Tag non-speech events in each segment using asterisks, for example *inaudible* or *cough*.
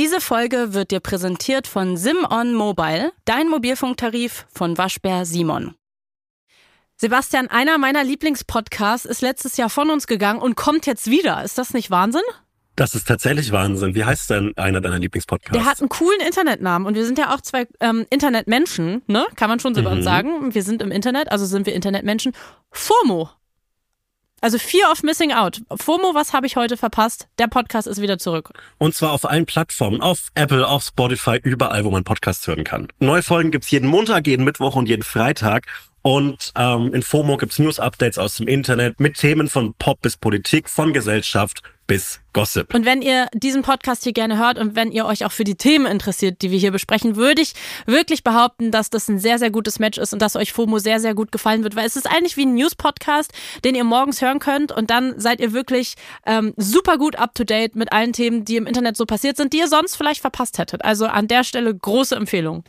Diese Folge wird dir präsentiert von SimOn Mobile, dein Mobilfunktarif von Waschbär Simon. Sebastian, einer meiner Lieblingspodcasts ist letztes Jahr von uns gegangen und kommt jetzt wieder. Ist das nicht Wahnsinn? Das ist tatsächlich Wahnsinn. Wie heißt denn einer deiner Lieblingspodcasts? Der hat einen coolen Internetnamen und wir sind ja auch zwei ähm, Internetmenschen, ne? Kann man schon so Mhm. sagen. Wir sind im Internet, also sind wir Internetmenschen. FOMO. Also Fear of Missing Out. FOMO, was habe ich heute verpasst? Der Podcast ist wieder zurück. Und zwar auf allen Plattformen, auf Apple, auf Spotify, überall, wo man Podcasts hören kann. Neue Folgen gibt's jeden Montag, jeden Mittwoch und jeden Freitag. Und ähm, in FOMO gibt's News-Updates aus dem Internet mit Themen von Pop bis Politik, von Gesellschaft bis Gossip. Und wenn ihr diesen Podcast hier gerne hört und wenn ihr euch auch für die Themen interessiert, die wir hier besprechen, würde ich wirklich behaupten, dass das ein sehr, sehr gutes Match ist und dass euch FOMO sehr, sehr gut gefallen wird, weil es ist eigentlich wie ein News-Podcast, den ihr morgens hören könnt und dann seid ihr wirklich ähm, super gut up-to-date mit allen Themen, die im Internet so passiert sind, die ihr sonst vielleicht verpasst hättet. Also an der Stelle große Empfehlung.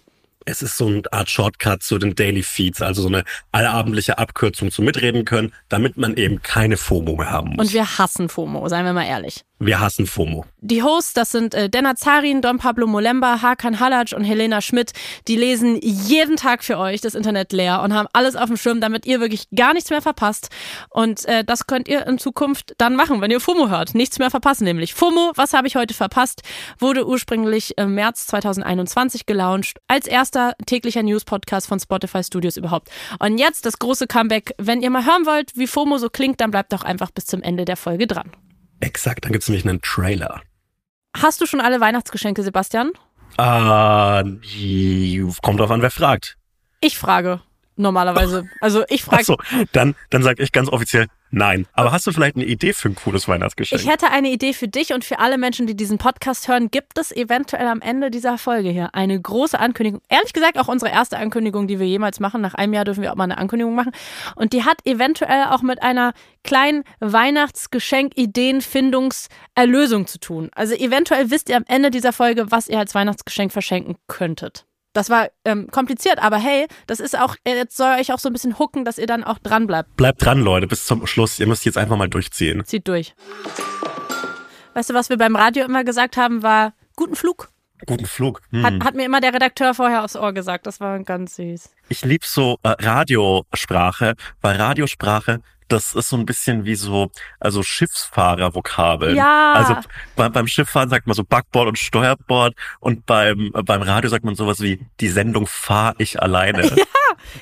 Es ist so eine Art Shortcut zu den Daily Feeds, also so eine allabendliche Abkürzung zum Mitreden können, damit man eben keine FOMO mehr haben muss. Und wir hassen FOMO, seien wir mal ehrlich. Wir hassen FOMO. Die Hosts, das sind äh, Denna Zarin, Don Pablo Molemba, Hakan Halac und Helena Schmidt. Die lesen jeden Tag für euch das Internet leer und haben alles auf dem Schirm, damit ihr wirklich gar nichts mehr verpasst. Und äh, das könnt ihr in Zukunft dann machen, wenn ihr FOMO hört. Nichts mehr verpassen nämlich. FOMO, was habe ich heute verpasst, wurde ursprünglich im März 2021 gelauncht. Als erster täglicher News-Podcast von Spotify Studios überhaupt. Und jetzt das große Comeback. Wenn ihr mal hören wollt, wie FOMO so klingt, dann bleibt doch einfach bis zum Ende der Folge dran. Exakt, dann gibt's nämlich einen Trailer. Hast du schon alle Weihnachtsgeschenke, Sebastian? Äh, die- kommt drauf an, wer fragt. Ich frage normalerweise. Also ich frage. Achso, dann, dann sage ich ganz offiziell nein. Aber hast du vielleicht eine Idee für ein cooles Weihnachtsgeschenk? Ich hätte eine Idee für dich und für alle Menschen, die diesen Podcast hören. Gibt es eventuell am Ende dieser Folge hier eine große Ankündigung? Ehrlich gesagt auch unsere erste Ankündigung, die wir jemals machen. Nach einem Jahr dürfen wir auch mal eine Ankündigung machen. Und die hat eventuell auch mit einer kleinen Weihnachtsgeschenk-Ideenfindungserlösung zu tun. Also eventuell wisst ihr am Ende dieser Folge, was ihr als Weihnachtsgeschenk verschenken könntet. Das war ähm, kompliziert, aber hey, das ist auch, äh, jetzt soll euch auch so ein bisschen hucken, dass ihr dann auch dran bleibt. Bleibt dran, Leute, bis zum Schluss. Ihr müsst jetzt einfach mal durchziehen. Zieht durch. Weißt du, was wir beim Radio immer gesagt haben, war guten Flug. Guten Flug. Hm. Hat, hat mir immer der Redakteur vorher aufs Ohr gesagt. Das war ganz süß. Ich lieb so äh, Radiosprache, weil Radiosprache, das ist so ein bisschen wie so, also Schiffsfahrervokabeln. Ja. Also bei, beim Schifffahren sagt man so Backbord und Steuerbord und beim, beim Radio sagt man sowas wie, die Sendung fahr ich alleine. *laughs*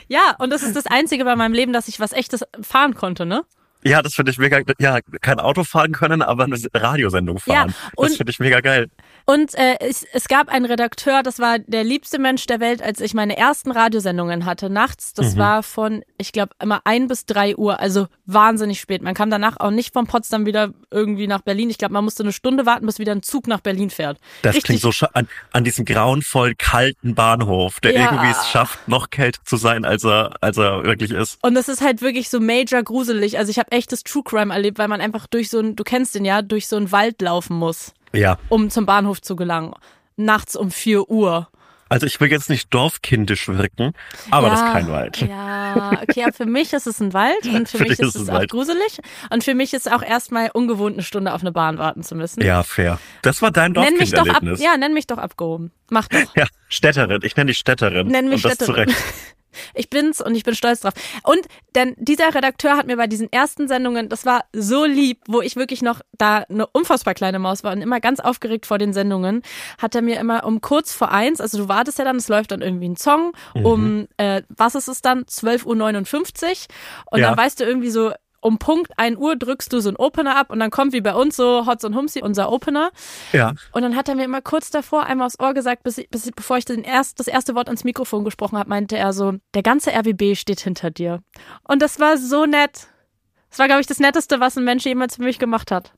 Ja, und das ist das Einzige bei meinem Leben, dass ich was echtes fahren konnte, ne? Ja, das finde ich mega, ja, kein Auto fahren können, aber eine Radiosendung fahren. und- das finde ich mega geil. Und äh, es, es gab einen Redakteur, das war der liebste Mensch der Welt, als ich meine ersten Radiosendungen hatte, nachts. Das war von, ich glaube, immer ein bis drei Uhr, also wahnsinnig spät. Man kam danach auch nicht von Potsdam wieder irgendwie nach Berlin. Ich glaube, man musste eine Stunde warten, bis wieder ein Zug nach Berlin fährt. Das Richtig- klingt so an, an diesem grauenvoll kalten Bahnhof, der Ja. irgendwie es schafft, noch kälter zu sein, als er, als er wirklich ist. Und das ist halt wirklich so major gruselig. Also ich habe echtes True Crime erlebt, weil man einfach durch so ein, du kennst den ja, durch so einen Wald laufen muss, Ja. um zum Bahnhof zu gelangen. Nachts um 4 Uhr. Also ich will jetzt nicht dorfkindisch wirken, aber ja, das ist kein Wald. Ja, okay, aber für mich ist es ein Wald und *laughs* für, Für mich ist es es auch Wald. gruselig. Und für mich ist auch erstmal ungewohnt, eine Stunde auf eine Bahn warten zu müssen. Ja, fair. Das war dein Dorfkinderlebnis. ja, nenn mich doch abgehoben. Mach doch. ja, Städterin. Ich nenne dich Städterin. Nenn mich Und das Städterin. zu Recht. *laughs* Ich bin's und ich bin stolz drauf. Und denn dieser Redakteur hat mir bei diesen ersten Sendungen, das war so lieb, wo ich wirklich noch da eine unfassbar kleine Maus war und immer ganz aufgeregt vor den Sendungen, hat er mir immer um kurz vor eins, also du wartest ja dann, es läuft dann irgendwie ein Song, um, äh, was ist es dann, 12.59 Uhr und Ja. dann weißt du irgendwie so, um Punkt 1 Uhr drückst du so einen Opener ab und dann kommt wie bei uns so Hotz und Humsi, unser Opener. Ja. Und dann hat er mir immer kurz davor einmal aufs Ohr gesagt, bis, ich- bis, bevor ich den erst, das erste Wort ans Mikrofon gesprochen habe, meinte er so, der ganze RWB steht hinter dir. Und das war so nett. Das war, glaube ich, das Netteste, was ein Mensch jemals für mich gemacht hat.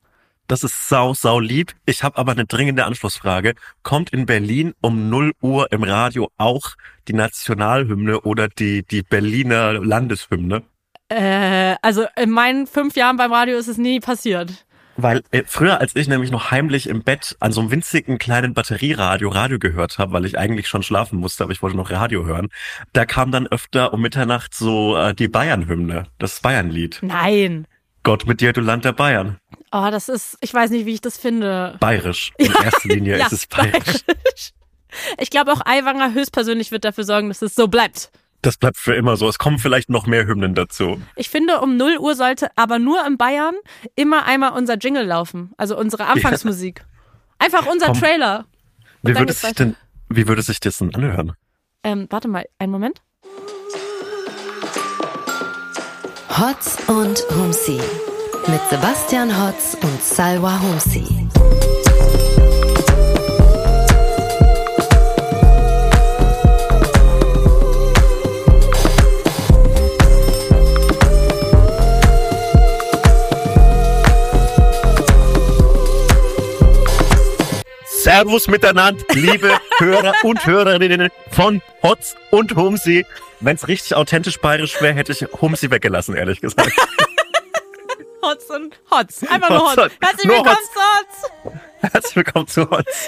Das ist sau, sau lieb. Ich habe aber eine dringende Anschlussfrage. Kommt in Berlin um 0 Uhr im Radio auch die Nationalhymne oder die, die Berliner Landeshymne? Äh, also in meinen fünf Jahren beim Radio ist es nie passiert. Weil äh, früher, als ich nämlich noch heimlich im Bett an so einem winzigen kleinen Batterieradio Radio gehört habe, weil ich eigentlich schon schlafen musste, aber ich wollte noch Radio hören, da kam dann öfter um Mitternacht so äh, die Bayern-Hymne, das Bayern-Lied. Nein. Gott mit dir, du Land der Bayern. Oh, das ist, ich weiß nicht, wie ich das finde. Bayerisch. *laughs* In erster Linie ist es bayerisch. bayerisch. Ich glaube auch Aiwanger höchstpersönlich wird dafür sorgen, dass es so bleibt. Das bleibt für immer so. Es kommen vielleicht noch mehr Hymnen dazu. Ich finde, um 0 Uhr sollte aber nur in Bayern immer einmal unser Jingle laufen. Also unsere Anfangsmusik. Einfach unser Komm. Trailer. Und Wie würde sich denn, wie würde sich das denn anhören? Ähm, warte mal, einen Moment. Hotz und Humsi. Mit Sebastian Hotz und Salwa Humsi. Servus miteinander, liebe *laughs* Hörer und Hörerinnen von Hotz und Humsi. Wenn es richtig authentisch bayerisch wäre, hätte ich Humsi weggelassen, ehrlich gesagt. *laughs* Hotz und Hotz. Einfach nur Hotz Hotz. Herzlich nur willkommen Hotz. zu Hotz. Herzlich willkommen zu Hotz.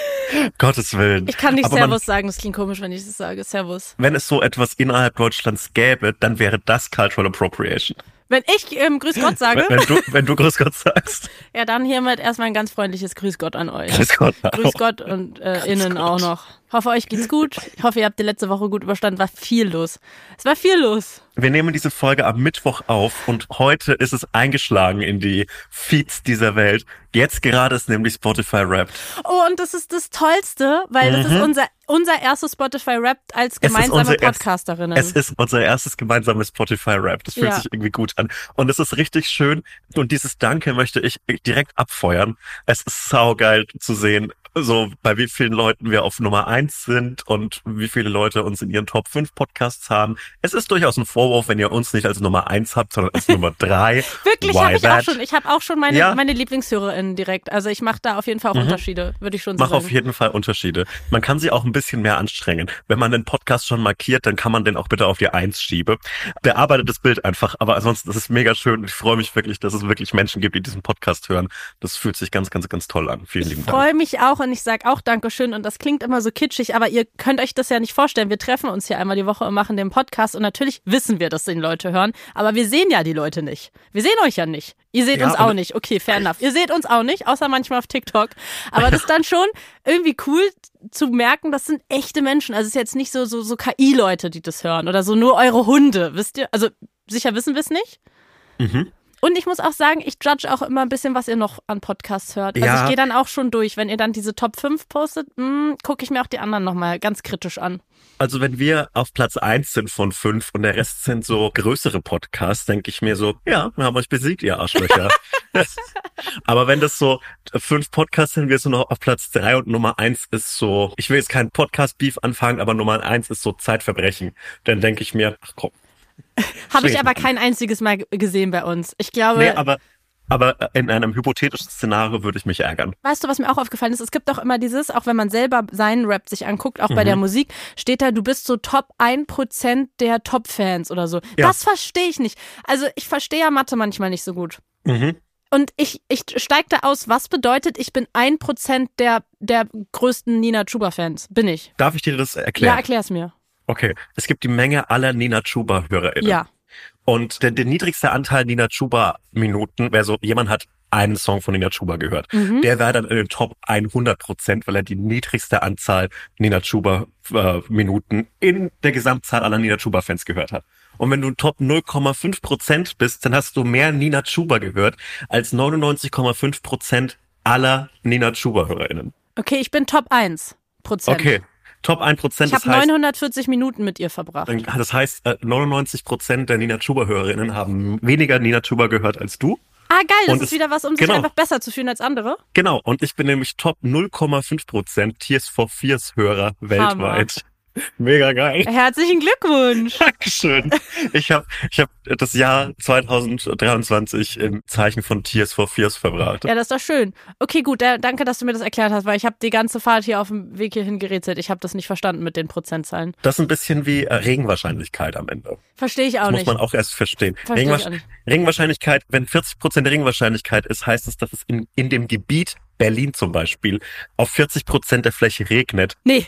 Gottes Willen. Ich kann nicht Aber man- Servus sagen, das klingt komisch, wenn ich das sage. Servus. wenn es so etwas innerhalb Deutschlands gäbe, dann wäre das Cultural Appropriation. Wenn ich ähm, Grüß Gott sage, Wenn, wenn du, wenn du Grüß Gott sagst. ja, dann hiermit erstmal ein ganz freundliches Grüß Gott an euch. Grüß Gott. Grüß Gott und äh, innen auch noch. Hoffe, euch geht's gut. Ich hoffe, ihr habt die letzte Woche gut überstanden. War viel los. Es war viel los. Wir nehmen diese Folge am Mittwoch auf und heute ist es eingeschlagen in die Feeds dieser Welt. Jetzt gerade ist nämlich Spotify Wrapped. Oh, und das ist das Tollste, weil das ist unser, unser erstes Spotify Rap als Mhm. Es gemeinsame Podcasterinnen. Es ist unser erstes gemeinsames Spotify Rap. Das fühlt Ja. sich irgendwie gut an. Und es ist richtig schön. Und dieses Danke möchte ich direkt abfeuern. Es ist saugeil zu sehen, so bei wie vielen Leuten wir auf Nummer eins sind und wie viele Leute uns in ihren Top 5 Podcasts haben. Es ist durchaus ein Vorwurf, wenn ihr uns nicht als Nummer eins habt, sondern als Nummer *laughs* drei. Wirklich, habe ich auch schon. Ich habe auch schon meine, Ja. Mhm. meine Lieblingshörerinnen direkt. Also ich mache da auf jeden Fall auch Unterschiede, würde ich schon Mach sagen. auf jeden Fall Unterschiede. Man kann sich auch ein bisschen mehr anstrengen. Wenn man den Podcast schon markiert, dann kann man den auch bitte auf die Eins schieben. Bearbeitet das Bild einfach. Aber ansonsten, das ist mega schön. Ich freue mich wirklich, dass es wirklich Menschen gibt, die diesen Podcast hören. Das fühlt sich ganz, ganz, ganz toll an. Vielen lieben Ich Dank. freue mich auch und ich sag auch Dankeschön und das klingt immer so kitschig, aber ihr könnt euch das ja nicht vorstellen. Wir treffen uns hier einmal die Woche und machen den Podcast und natürlich wissen wir, dass den Leute hören, aber wir sehen ja die Leute nicht. Wir sehen euch ja nicht. Ihr seht Ja, uns auch nicht. Okay, fair enough. Ihr seht uns auch nicht, außer manchmal auf TikTok. Aber das ist dann schon irgendwie cool zu merken, das sind echte Menschen. Also es ist jetzt nicht so, so, so KI-Leute, die das hören oder so nur eure Hunde, wisst ihr? Also sicher wissen wir es nicht. Mhm. Und ich muss auch sagen, ich judge auch immer ein bisschen, was ihr noch an Podcasts hört. Also Ja. ich gehe dann auch schon durch. Wenn ihr dann diese Top 5 postet, gucke ich mir auch die anderen nochmal ganz kritisch an. Also wenn wir auf Platz eins sind von fünf und der Rest sind so größere Podcasts, denke ich mir so, ja, wir haben euch besiegt, ihr Arschlöcher. *laughs* *laughs* Aber wenn das so fünf Podcasts sind, wir sind noch auf Platz drei und Nummer eins ist so, ich will jetzt keinen Podcast-Beef anfangen, aber Nummer eins ist so Zeitverbrechen. Dann denke ich mir, ach komm. *laughs* Habe ich aber kein einziges Mal gesehen bei uns. Ich glaube, Nee, aber, aber in einem hypothetischen Szenario würde ich mich ärgern. weißt du, was mir auch aufgefallen ist? Es gibt auch immer dieses, auch wenn man selber seinen Rap sich anguckt, auch bei Mhm. der Musik, steht da, du bist so Top 1% der Top-Fans oder so. Ja. Das verstehe ich nicht. Also ich verstehe ja Mathe manchmal nicht so gut. Mhm. Und ich, ich steig da aus, was bedeutet, ich bin 1% der, der größten Nina Chuba-Fans. Bin ich. Darf ich dir das Ja, erklären? erklär's mir. Okay. Es gibt die Menge aller Nina Chuba-HörerInnen. Ja. Und der, der niedrigste Anteil Nina Chuba-Minuten wäre so, jemand hat einen Song von Nina Chuba gehört. Mhm. Der wäre dann in den Top 100 Prozent, weil er die niedrigste Anzahl Nina Chuba-Minuten in der Gesamtzahl aller Nina Chuba-Fans gehört hat. Und wenn du Top 0,5 Prozent bist, dann hast du mehr Nina Chuba gehört als 99,5 Prozent aller Nina Chuba-HörerInnen. Okay, ich bin Top 1 Prozent. Okay. Top 1 Prozent, Ich das habe heißt, 940 Minuten mit ihr verbracht. dann- das heißt, äh, 99 Prozent der Nina Chuba-HörerInnen haben weniger Nina Chuba gehört als du. Ah, geil, das Und ist es- wieder was, um genau. sich einfach besser zu fühlen als andere. Genau, und ich bin nämlich Top 0,5 Prozent Tears for Fears Hörer weltweit. Mega geil. Herzlichen Glückwunsch. Dankeschön. Ich habe ich hab das Jahr 2023 im Zeichen von Tears for Fears verbracht. Ja, das ist doch schön. Okay, gut, da, danke, dass du mir das erklärt hast, weil ich habe die ganze Fahrt hier auf dem Weg hierhin gerätselt. Ich habe das nicht verstanden mit den Prozentzahlen. Das ist ein bisschen wie äh, Regenwahrscheinlichkeit am Ende. Verstehe ich auch Das muss nicht. man auch erst verstehen. Verstehe ich Regenwahrsch- auch nicht. Regenwahrscheinlichkeit, wenn 40 Prozent Regenwahrscheinlichkeit ist, heißt es, dass es in, in dem Gebiet Berlin zum Beispiel auf 40 Prozent der Fläche regnet. Nee.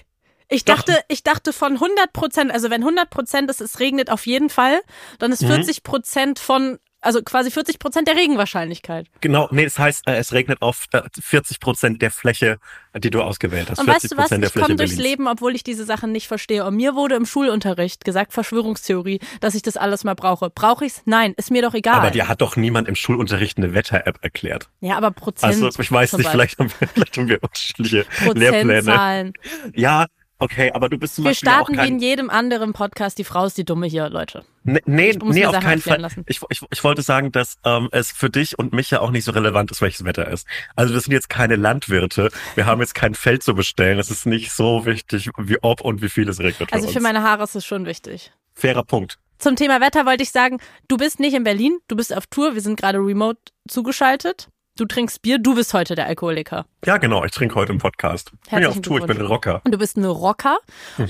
Ich Doch. dachte, ich dachte von 100 Prozent, also wenn 100 Prozent ist, es regnet auf jeden Fall, dann ist Mhm. 40 Prozent von Also quasi 40 Prozent der Regenwahrscheinlichkeit. Genau, nee, das heißt, äh, es regnet auf äh, 40 Prozent der Fläche, die du ausgewählt hast. Und 40 weißt du was? Ich komme durchs. Leben, obwohl ich diese Sachen nicht verstehe. Und mir wurde im Schulunterricht gesagt, Verschwörungstheorie, dass ich das alles mal brauche. Brauche ich's? Nein, ist mir doch egal. Aber dir hat doch niemand im Schulunterricht eine Wetter-App erklärt. ja, aber Prozent. Also ich weiß nicht, vielleicht haben wir, *laughs* vielleicht haben wir unterschiedliche Lehrpläne. Ja, okay, aber du bist zum Wir Beispiel ja auch starten wie kein... in jedem anderen Podcast. Die Frau ist die Dumme hier, Leute. Nee, nee, nee auf keinen Fall. Ich, ich, ich wollte sagen, dass ähm, es für dich und mich ja auch nicht so relevant ist, welches Wetter ist. Also wir sind jetzt keine Landwirte. Wir haben jetzt kein Feld zu bestellen. Es ist nicht so wichtig, wie ob und wie viel es regnet. Also für für meine Haare ist es schon wichtig. Fairer Punkt. Zum Thema Wetter wollte ich sagen, du bist nicht in Berlin, du bist auf Tour, wir sind gerade remote zugeschaltet. Du trinkst Bier, du bist heute der Alkoholiker. Ja, genau. Ich trinke heute im Podcast. Ich bin ja auf Herzlichen Tour. Ich bin ein. Rocker. Und du bist ein Rocker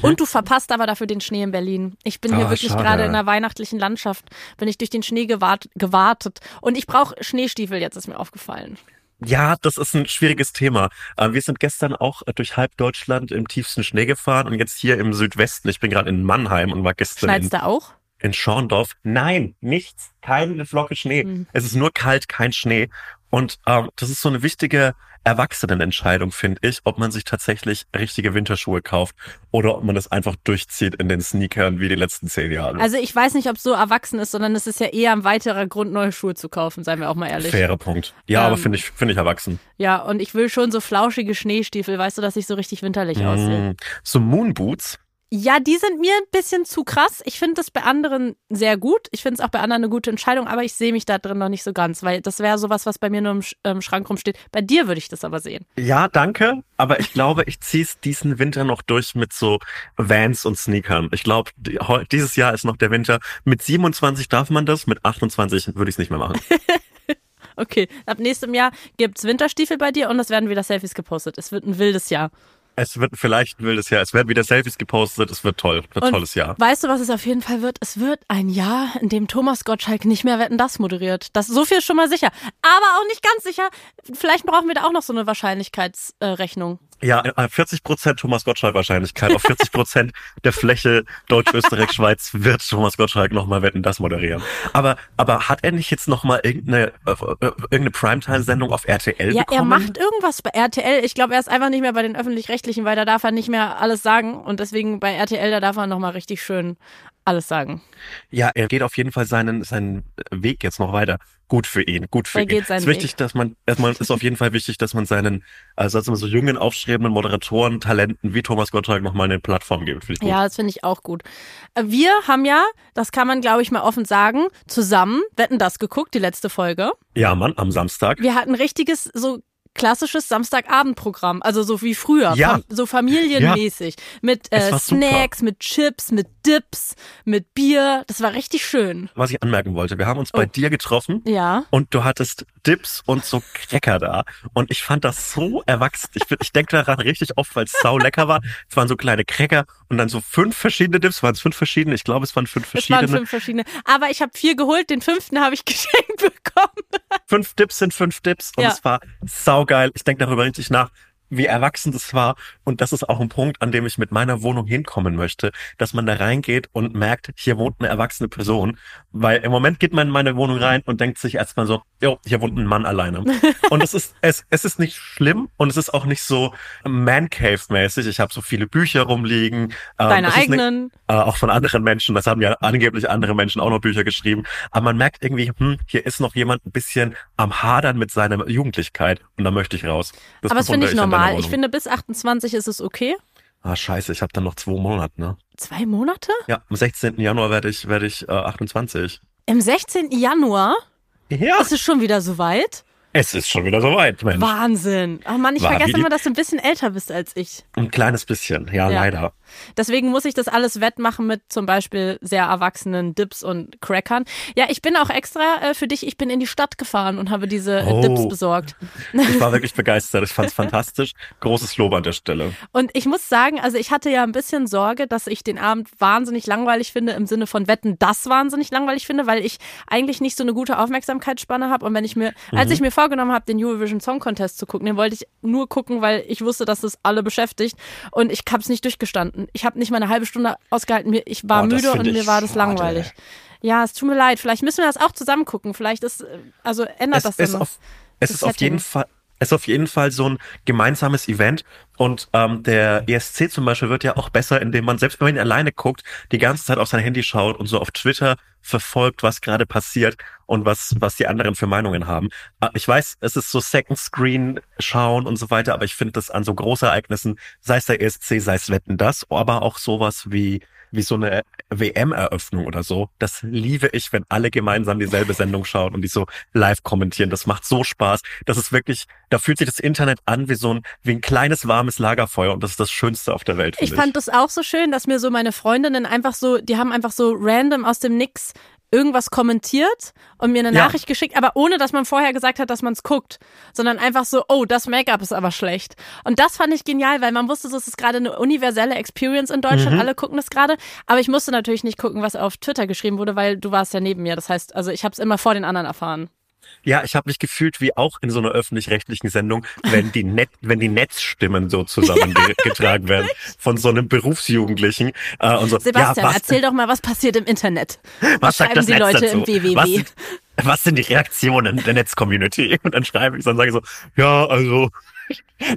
und du verpasst aber dafür den Schnee in Berlin. Ich bin hier Mhm. Ah, wirklich schade. gerade in einer weihnachtlichen Landschaft, bin ich durch den Schnee gewart gewartet. Und ich brauche Schneestiefel, jetzt ist mir aufgefallen. Ja, das ist ein schwieriges Thema. Äh, Wir sind gestern auch äh, durch halb Deutschland im tiefsten Schnee gefahren und jetzt hier im Südwesten. Ich bin gerade in Mannheim und war gestern Schneit's in, da auch? in Schorndorf. Nein, nichts. Keine Flocke Schnee. Hm. Es ist nur kalt, kein Schnee. Und ähm, das ist so eine wichtige Erwachsenenentscheidung, finde ich, ob man sich tatsächlich richtige Winterschuhe kauft oder ob man das einfach durchzieht in den Sneakern wie die letzten zehn Jahre. Also ich weiß nicht, ob es so erwachsen ist, sondern es ist ja eher ein weiterer Grund, neue Schuhe zu kaufen, seien wir auch mal ehrlich. Fairer Punkt. Ja, aber Ähm, finde ich, finde ich erwachsen. Ja, und ich will schon so flauschige Schneestiefel, weißt du, dass ich so richtig winterlich aussehe. Mm. So Moonboots. Ja, die sind mir ein bisschen zu krass. Ich finde das bei anderen sehr gut. Ich finde es auch bei anderen eine gute Entscheidung, aber ich sehe mich da drin noch nicht so ganz, weil das wäre sowas, was bei mir nur im, Sch im Schrank rumsteht. Bei dir würde ich das aber sehen. Ja, danke. Aber ich glaube, ich zieh's diesen Winter noch durch mit so Vans und Sneakern. Ich glaube, die, dieses Jahr ist noch der Winter. Mit 27 darf man das, mit 28 würde ich's nicht mehr machen. *laughs* Okay, ab nächstem Jahr gibt's Winterstiefel bei dir und es werden wieder Selfies gepostet. Es wird ein wildes Jahr. Es wird vielleicht ein wildes Jahr. Es werden wieder Selfies gepostet. Es wird toll. Wird ein tolles Jahr. Weißt du, was es auf jeden Fall wird? Es wird ein Jahr, in dem Thomas Gottschalk nicht mehr Wetten, das moderiert. Das so viel ist schon mal sicher. Aber auch nicht ganz sicher. Vielleicht brauchen wir da auch noch so eine Wahrscheinlichkeitsrechnung. Ja, äh, 40 Prozent Thomas Gottschalk Wahrscheinlichkeit. Auf 40 Prozent *laughs* der Fläche Deutsch, Österreich, Schweiz wird Thomas Gottschalk nochmal Wetten, das moderieren. Aber, aber hat er nicht jetzt nochmal irgendeine, äh, äh, irgendeine Primetime-Sendung auf RTL Ja, bekommen? er macht irgendwas bei RTL. Ich glaube, er ist einfach nicht mehr bei den Öffentlich-Rechtlichen, weil da darf er nicht mehr alles sagen. Und deswegen bei RTL, da darf er nochmal richtig schön alles sagen. Ja, er geht auf jeden Fall seinen, seinen Weg jetzt noch weiter. Gut für ihn, gut für Er ihn. geht seinen es ist wichtig, Weg. dass man, erstmal ist auf jeden Fall wichtig, dass man seinen, also also so jungen, aufstrebenden Moderatoren, Talenten wie Thomas Gottschalk nochmal eine Plattform gibt. Ja, das finde ich auch gut. Äh, Wir haben ja, das kann man glaube ich mal offen sagen, zusammen Wetten das geguckt, die letzte Folge. ja, Mann, am Samstag. Wir hatten richtiges, so klassisches Samstagabendprogramm, also so wie früher, Ja. fam- so familienmäßig. Mit Es äh, war super. Snacks, mit Chips, mit Dips, mit Bier. Das war richtig schön. Was ich anmerken wollte, wir haben uns bei Oh. dir getroffen Ja. und du hattest Dips und so Cracker da. Und ich fand das so erwachsen. Ich, ich denke daran richtig oft, weil es sau lecker war. Es waren so kleine Cracker und dann so fünf verschiedene Dips. Waren es fünf verschiedene? Ich glaube, es waren fünf Es verschiedene. waren fünf verschiedene. Aber ich habe vier geholt, den fünften habe ich *laughs* geschenkt bekommen. fünf Dips sind fünf Dips und Ja. es war saugeil. Ich denke darüber richtig nach, wie erwachsen das war. Und das ist auch ein Punkt, an dem ich mit meiner Wohnung hinkommen möchte, dass man da reingeht und merkt, hier wohnt eine erwachsene Person. Weil im Moment geht man in meine Wohnung rein und denkt sich erstmal so, jo, hier wohnt ein Mann alleine. *laughs* und es ist, es, es ist nicht schlimm und es ist auch nicht so Man-Cave-mäßig. Ich habe so viele Bücher rumliegen. Ähm, Deine ne- eigenen. äh, auch von anderen Menschen. Das haben ja angeblich andere Menschen auch noch Bücher geschrieben. Aber man merkt irgendwie, hm, hier ist noch jemand ein bisschen am Hadern mit seiner Jugendlichkeit und da möchte ich raus. Das Aber das finde ich deiner normal. Ich Wohnung. finde, bis 28 ist es okay. ah, scheiße, ich habe dann noch zwei Monate, ne? Zwei Monate? Ja, am 16. Januar werde ich, werde ich äh, 28. Im 16. Januar Ja, ist es schon wieder soweit. Es ist schon wieder soweit, Mensch. Wahnsinn. Oh Mann, ich War vergesse immer, dass du ein bisschen älter bist als ich. Ein kleines bisschen, ja, Ja. leider. Deswegen muss ich das alles wettmachen mit zum Beispiel sehr erwachsenen Dips und Crackern. Ja, ich bin auch extra äh, für dich, ich bin in die Stadt gefahren und habe diese äh, Oh. Dips besorgt. Ich war wirklich *laughs* begeistert. Ich fand es fantastisch. Großes Lob an der Stelle. Und ich muss sagen, also ich hatte ja ein bisschen Sorge, dass ich den Abend wahnsinnig langweilig finde, im Sinne von Wetten, das wahnsinnig langweilig finde, weil ich eigentlich nicht so eine gute Aufmerksamkeitsspanne habe. Und wenn ich mir, als ich mir vorgenommen vorgenommen habe, den Eurovision Song Contest zu gucken. Den wollte ich nur gucken, weil ich wusste, dass das alle beschäftigt. Und ich habe es nicht durchgestanden. Ich habe nicht mal eine halbe Stunde ausgehalten. Ich war Oh, müde und mir war das schade. langweilig. Ja, es tut mir leid. Vielleicht müssen wir das auch zusammen gucken. Vielleicht ist, also ändert das ist dann auf, es das ist auf Setting. jeden Fall es ist auf jeden Fall so ein gemeinsames Event und ähm, der ESC zum Beispiel wird ja auch besser, indem man selbst wenn man ihn alleine guckt, die ganze Zeit auf sein Handy schaut und so auf Twitter verfolgt, was gerade passiert und was was die anderen für Meinungen haben. Äh, Ich weiß, es ist so Second Screen schauen und so weiter, aber ich finde das an so Großereignissen, sei es der ESC, sei es Wetten das, aber auch sowas wie wie so eine WM-Eröffnung oder so. Das liebe ich, wenn alle gemeinsam dieselbe Sendung schauen und die so live kommentieren. Das macht so Spaß. Das ist wirklich, da fühlt sich das Internet an wie so ein, wie ein kleines warmes Lagerfeuer und das ist das Schönste auf der Welt. Ich finde fand das auch so schön, dass mir so meine Freundinnen einfach so, die haben einfach so random aus dem Nix irgendwas kommentiert und mir eine Ja. Nachricht geschickt, aber ohne, dass man vorher gesagt hat, dass man es guckt, sondern einfach so, oh, das Make-up ist aber schlecht. Und das fand ich genial, weil man wusste, es ist gerade eine universelle Experience in Deutschland, Mhm. alle gucken das gerade, aber ich musste natürlich nicht gucken, was auf Twitter geschrieben wurde, weil du warst ja neben mir. Das heißt, also ich habe es immer vor den anderen erfahren. Ja, ich habe mich gefühlt wie auch in so einer öffentlich-rechtlichen Sendung, wenn die Net, wenn die Netzstimmen so zusammengetragen *laughs* werden von so einem Berufsjugendlichen äh, und so. Sebastian, ja, was, erzähl doch mal, was passiert im Internet. was sagt schreiben das die Netz Leute dazu? im WWW? Was sind, was sind die Reaktionen der Netz-Community? *laughs* Und dann schreibe ich, dann sage ich so, ja, also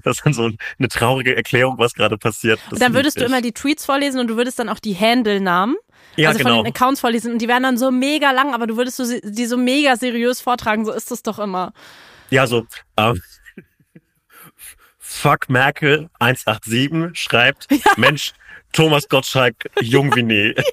das ist dann so eine traurige Erklärung, was gerade passiert. Das dann würdest du immer die Tweets vorlesen und du würdest dann auch die Handle-Namen, Ja, also genau. von den Accounts vorlesen und die wären dann so mega lang, aber du würdest so, sie- die so mega seriös vortragen, so ist das doch immer. Ja, so, ähm, Fuck Merkel 187 schreibt, *laughs* Mensch, Thomas Gottschalk, jung wie nie. *laughs*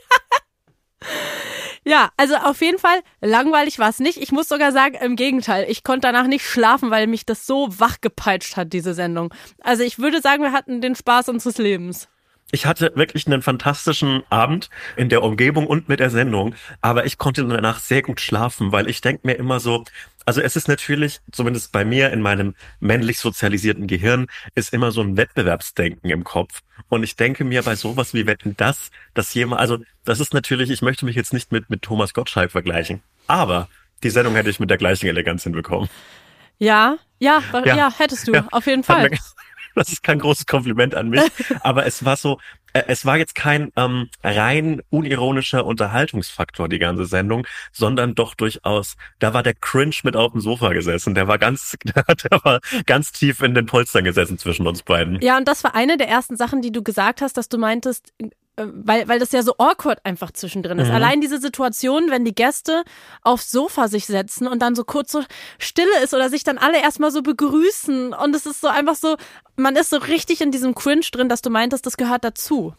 Ja, also auf jeden Fall langweilig war es nicht. Ich muss sogar sagen, im Gegenteil, ich konnte danach nicht schlafen, weil mich das so wachgepeitscht hat, diese Sendung. Also ich würde sagen, wir hatten den Spaß unseres Lebens. Ich hatte wirklich einen fantastischen Abend in der Umgebung und mit der Sendung, aber ich konnte danach sehr gut schlafen, weil ich denke mir immer so, also es ist natürlich, zumindest bei mir in meinem männlich sozialisierten Gehirn, ist immer so ein Wettbewerbsdenken im Kopf. Und ich denke mir bei sowas wie Wetten das, dass jemand, also das ist natürlich, ich möchte mich jetzt nicht mit, mit Thomas Gottschalk vergleichen, aber die Sendung hätte ich mit der gleichen Eleganz hinbekommen. Ja, ja, ja, Ja. hättest du, Ja. auf jeden Fall. Das ist kein großes Kompliment an mich, *laughs* aber es war so, äh, es war jetzt kein ähm, rein unironischer Unterhaltungsfaktor, die ganze Sendung, sondern doch durchaus, da war der Cringe mit auf dem Sofa gesessen, der war ganz, *laughs* der war ganz tief in den Polstern gesessen zwischen uns beiden. Ja, und das war eine der ersten Sachen, die du gesagt hast, dass du meintest, weil, weil das ja so awkward einfach zwischendrin ist. Mhm. Allein diese Situation, wenn die Gäste aufs Sofa sich setzen und dann so kurz so Stille ist oder sich dann alle erstmal so begrüßen und es ist so einfach so, man ist so richtig in diesem Cringe drin, dass du meintest, das gehört dazu.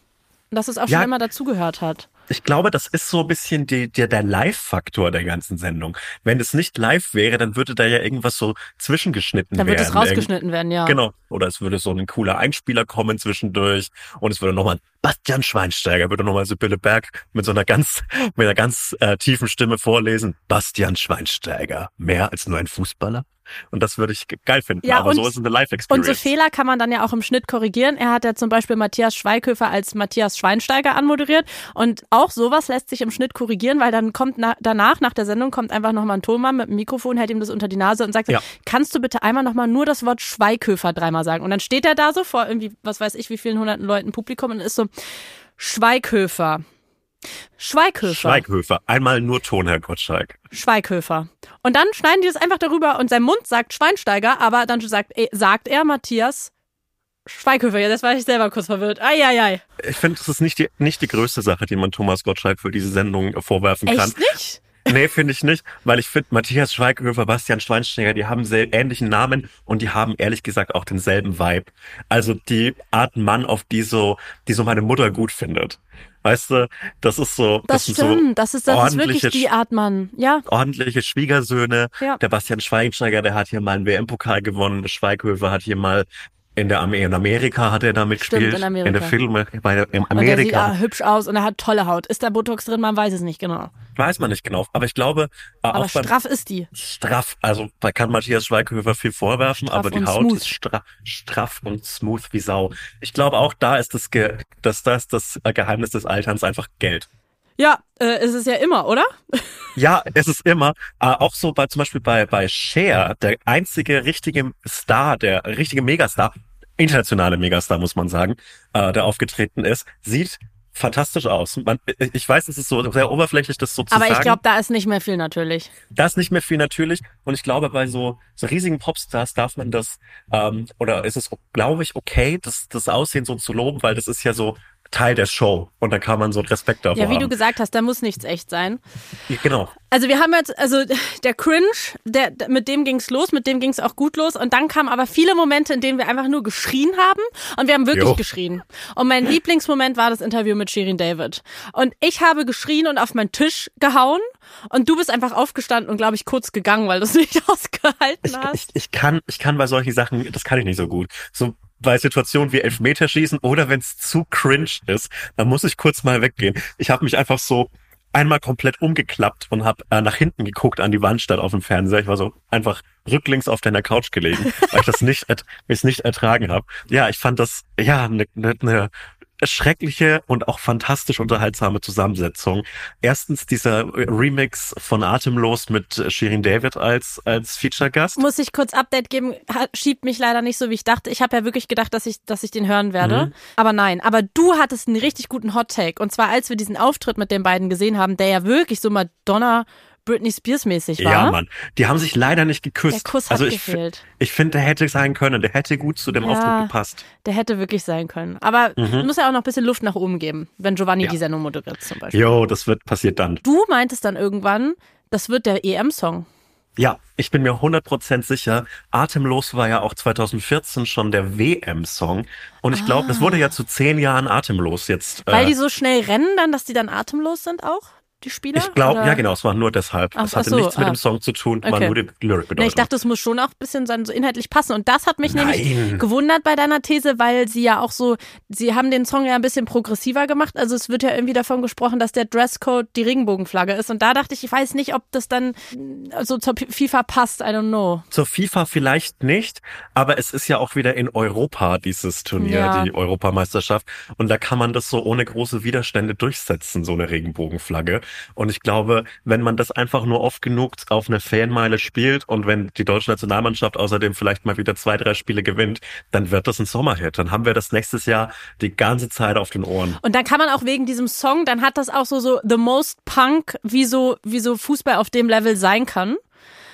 Und dass es auch Ja. schon immer dazugehört hat. Ich glaube, das ist so ein bisschen die, der, der Live-Faktor der ganzen Sendung. Wenn es nicht live wäre, dann würde da ja irgendwas so zwischengeschnitten Dann werden. es rausgeschnitten werden, ja. Genau. Oder es würde so ein cooler Einspieler kommen zwischendurch und es würde nochmal Bastian Schweinsteiger würde nochmal Sibylle Berg mit so einer ganz, mit einer ganz äh, tiefen Stimme vorlesen. Bastian Schweinsteiger. Mehr als nur ein Fußballer? Und das würde ich ge- geil finden. Ja, Aber und- so ist es eine Und Live-Experience. so Fehler kann man dann ja auch im Schnitt korrigieren. Er hat ja zum Beispiel Matthias Schweighöfer als Matthias Schweinsteiger anmoderiert. Und auch sowas lässt sich im Schnitt korrigieren, weil dann kommt na, danach, nach der Sendung, kommt einfach nochmal ein Tonmann mit dem Mikrofon, hält ihm das unter die Nase und sagt, Ja. kannst du bitte einmal nochmal nur das Wort Schweighöfer dreimal sagen? Und dann steht er da so vor irgendwie, was weiß ich, wie vielen hunderten Leuten Publikum und ist so, Schweighöfer. Schweighöfer. Schweighöfer. Einmal nur Ton, Herr Gottschalk. Schweighöfer. Und dann schneiden die das einfach darüber und sein Mund sagt Schweinsteiger, aber dann sagt, sagt er Matthias Schweighöfer. Ja, das war ich selber kurz verwirrt. Eieiei. Ich finde, das ist nicht die, nicht die größte Sache, die man Thomas Gottschalk für diese Sendung vorwerfen kann. Echt nicht? Nee, finde ich nicht, weil ich finde, Matthias Schweighöfer, Bastian Schweinsteiger, die haben sehr ähnlichen Namen und die haben ehrlich gesagt auch denselben Vibe. Also die Art Mann, auf die so, die so meine Mutter gut findet. Weißt du, das ist so, Das, sind stimmt. das ist, das ist wirklich die Art Mann. Ja. so ordentliche Schwiegersöhne. Ja. Der Bastian Schweinsteiger, der hat hier mal einen WM-Pokal gewonnen. Der Schweighöfer hat hier mal in der in Amerika hat er da mitgespielt. in Amerika. der Filme bei der, in Und der sieht Amerika. ja hübsch aus und er hat tolle Haut. Ist da Botox drin? Man weiß es nicht genau. Weiß man nicht genau. Aber ich glaube, äh, Aber auch straff ist die. straff. Also da kann Matthias Schweighöfer viel vorwerfen, Straff aber die Haut smooth. ist stra straff und smooth wie Sau. Ich glaube auch, da ist das, Ge das, das, das Geheimnis des Alterns einfach Geld. Ja, äh, ist es ja immer, oder? *laughs* Ja, es ist immer. Äh, auch so bei zum Beispiel bei bei Cher, der einzige richtige Star, der richtige Megastar, internationale Megastar muss man sagen, äh, der aufgetreten ist, sieht fantastisch aus. Man, ich weiß, es ist so sehr oberflächlich, das so zu Aber ich glaube, da ist nicht mehr viel natürlich. Da ist nicht mehr viel natürlich. Und ich glaube, bei so, so riesigen Popstars darf man das, ähm, oder ist es, glaube ich, okay, das, das Aussehen so zu loben, weil das ist ja so Teil der Show. Und da kann man so Respekt davor Ja, wie haben. du gesagt hast, da muss nichts echt sein. genau. Also wir haben jetzt, also der Cringe, der, mit dem ging's los, mit dem ging's auch gut los. Und dann kamen aber viele Momente, in denen wir einfach nur geschrien haben. Und wir haben wirklich Jo. geschrien. Und mein Lieblingsmoment war das Interview mit Shirin David. Und ich habe geschrien und auf meinen Tisch gehauen. Und du bist einfach aufgestanden und, glaube ich, kurz gegangen, weil du es nicht *laughs* ausgehalten Ich, hast. ich, ich kann, ich kann bei solchen Sachen, das kann ich nicht so gut. So bei Situationen wie Elfmeterschießen oder wenn es zu cringe ist, dann muss ich kurz mal weggehen. Ich habe mich einfach so einmal komplett umgeklappt und habe äh, nach hinten geguckt an die Wand statt auf dem Fernseher. Ich war so einfach rücklings auf deiner Couch gelegen, weil ich das nicht, *laughs* es nicht ertragen habe. Ja, ich fand das ja eine ne, ne schreckliche und auch fantastisch unterhaltsame Zusammensetzung. Erstens dieser Remix von Atemlos mit Shirin David als als Feature-Gast. muss ich kurz Update geben, schiebt mich leider nicht so, wie ich dachte. Ich habe ja wirklich gedacht, dass ich, dass ich den hören werde. Mhm. Aber nein, aber du hattest einen richtig guten Hot Take. Und zwar, als wir diesen Auftritt mit den beiden gesehen haben, der ja wirklich so Madonna, Britney Spears mäßig war. Ja, Mann. Die haben sich leider nicht geküsst. Der Kuss hat also ich, gefehlt. ich finde, der hätte sein können. Der hätte gut zu dem Ja. Auftritt gepasst. Der hätte wirklich sein können. Aber es muss ja auch noch ein bisschen Luft nach oben geben, wenn Giovanni Mhm. Ja. die Sendung moderiert zum Beispiel. Jo, das wird passiert dann. Du meintest dann irgendwann, das wird der EM-Song. Ja, ich bin mir 100% sicher. Atemlos war ja auch 2014 schon der WM-Song. Und ich glaube, das wurde ja zu zehn Jahren atemlos jetzt. Weil äh, die so schnell rennen dann, dass die dann atemlos sind auch, die Spieler? ich glaube, ja genau, es war nur deshalb. Ach, es hatte so, nichts mit ah. dem Song zu tun, war Okay. nur die lyric Nee, bedeutung ich dachte, es muss schon auch ein bisschen so inhaltlich passen. Und das hat mich nämlich Nein. gewundert bei deiner These, weil sie ja auch so, sie haben den Song ja ein bisschen progressiver gemacht. Also es wird ja irgendwie davon gesprochen, dass der Dresscode die Regenbogenflagge ist. Und da dachte ich, ich weiß nicht, ob das dann äh, so zur FIFA passt. I don't know. Zur FIFA vielleicht nicht, aber es ist ja auch wieder in Europa dieses Turnier, Ja. die Europameisterschaft. Und da kann man das so ohne große Widerstände durchsetzen, so eine Regenbogenflagge. Und ich glaube, wenn man das einfach nur oft genug auf einer Fanmeile spielt und wenn die deutsche Nationalmannschaft außerdem vielleicht mal wieder zwei, drei Spiele gewinnt, dann wird das ein Sommerhit. Dann haben wir das nächstes Jahr die ganze Zeit auf den Ohren. Und dann kann man auch wegen diesem Song, dann hat das auch so, so the most punk, wie so, wie so Fußball auf dem Level sein kann.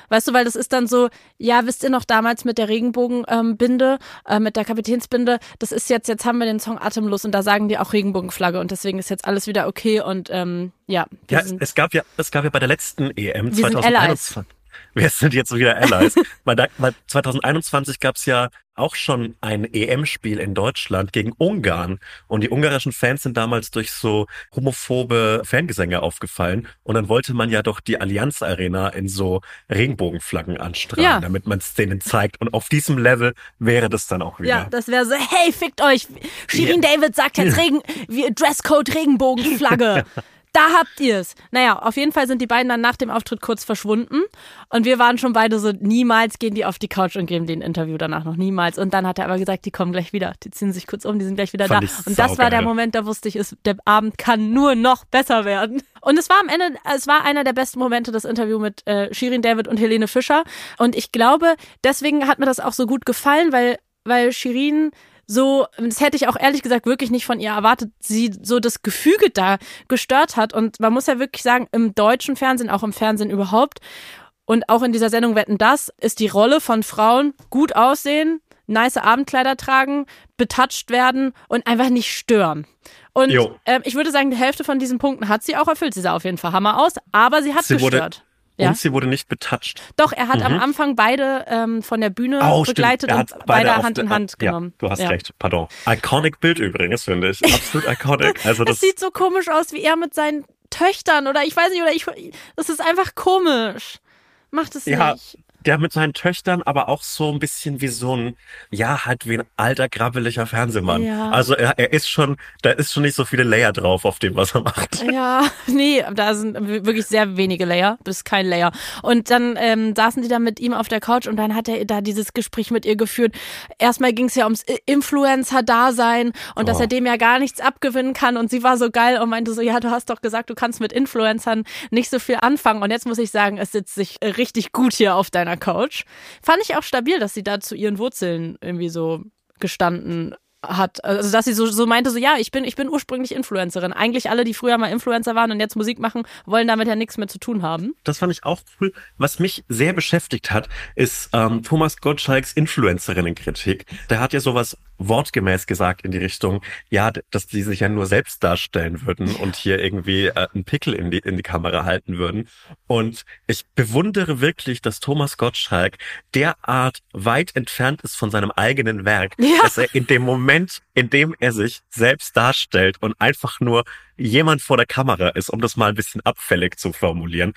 Weißt du, weil das ist dann so, ja, wisst ihr noch damals mit der Regenbogenbinde, ähm, äh, mit der Kapitänsbinde, das ist jetzt, jetzt haben wir den Song Atemlos und da sagen die auch Regenbogenflagge und deswegen ist jetzt alles wieder okay und ähm, ja, Ja, es, es gab ja, es gab ja bei der letzten EM Wir sind 2021. *laughs* Wir sind jetzt wieder Allies. weil, da, weil 2021 gab es ja auch schon ein EM-Spiel in Deutschland gegen Ungarn. Und die ungarischen Fans sind damals durch so homophobe Fangesänge aufgefallen. Und dann wollte man ja doch die Allianz Arena in so Regenbogenflaggen anstrahlen, Ja. damit man es denen zeigt. Und auf diesem Level wäre das dann auch wieder. ja, das wäre so, hey, fickt euch, Shirin David sagt jetzt Regen, wie, Dresscode Regenbogenflagge. *laughs* Da habt ihr's. Naja, auf jeden Fall sind die beiden dann nach dem Auftritt kurz verschwunden. Und wir waren schon beide so, niemals gehen die auf die Couch und geben den Interview danach noch. Niemals. Und dann hat er aber gesagt, die kommen gleich wieder. Die ziehen sich kurz um, die sind gleich wieder Fand da. Und das war der saugeil. Moment, da wusste ich, es, der Abend kann nur noch besser werden. Und es war am Ende, es war einer der besten Momente, das Interview mit äh, Shirin David und Helene Fischer. Und ich glaube, deswegen hat mir das auch so gut gefallen, weil, weil Shirin so, das hätte ich auch ehrlich gesagt wirklich nicht von ihr erwartet, sie so das Gefüge da gestört hat. Und man muss ja wirklich sagen, im deutschen Fernsehen, auch im Fernsehen überhaupt und auch in dieser Sendung Wetten das, ist die Rolle von Frauen gut aussehen, nice Abendkleider tragen, betatscht werden und einfach nicht stören. Und ähm, ich würde sagen, die Hälfte von diesen Punkten hat sie auch erfüllt. Sie sah auf jeden Fall Hammer aus, aber sie hat Sie gestört. Ja. Und sie wurde nicht betatscht. Doch, er hat am Anfang beide ähm, von der Bühne Mhm. Oh, begleitet und beide Hand in Hand ja, genommen. Du hast Ja. recht, pardon. Iconic Bild übrigens, finde ich. Absolut iconic. *laughs* Also das, Das sieht so komisch aus, wie er mit seinen Töchtern oder ich weiß nicht, oder ich. Das ist einfach komisch. Macht es Ja. nicht. Der mit seinen Töchtern aber auch so ein bisschen wie so ein, ja, halt wie ein alter, grabbeliger Fernsehmann. Ja. Also er, er ist schon, da ist schon nicht so viele Layer drauf auf dem, was er macht. Ja, *laughs* nee, da sind wirklich sehr wenige Layer, bis kein Layer. Und dann ähm, saßen die da mit ihm auf der Couch und dann hat er da dieses Gespräch mit ihr geführt. Erstmal ging es ja ums Influencer-Dasein und dass Oh. er dem ja gar nichts abgewinnen kann. Und sie war so geil und meinte so, ja, du hast doch gesagt, du kannst mit Influencern nicht so viel anfangen. Und jetzt muss ich sagen, es sitzt sich richtig gut hier auf deiner Couch. Fand ich auch stabil, dass sie da zu ihren Wurzeln irgendwie so gestanden hat. Also dass sie so, so meinte, so ja, ich bin, ich bin ursprünglich Influencerin. Eigentlich alle, die früher mal Influencer waren und jetzt Musik machen, wollen damit ja nichts mehr zu tun haben. Das fand ich auch cool. Was mich sehr beschäftigt hat, ist ähm, Thomas Gottschalks Influencerinnenkritik. Der hat ja sowas wortgemäß gesagt in die Richtung, ja, dass die sich ja nur selbst darstellen würden und hier irgendwie äh, einen Pickel in die, in die Kamera halten würden. Und ich bewundere wirklich, dass Thomas Gottschalk derart weit entfernt ist von seinem eigenen Werk, Ja. dass er in dem Moment, in dem er sich selbst darstellt und einfach nur jemand vor der Kamera ist, um das mal ein bisschen abfällig zu formulieren,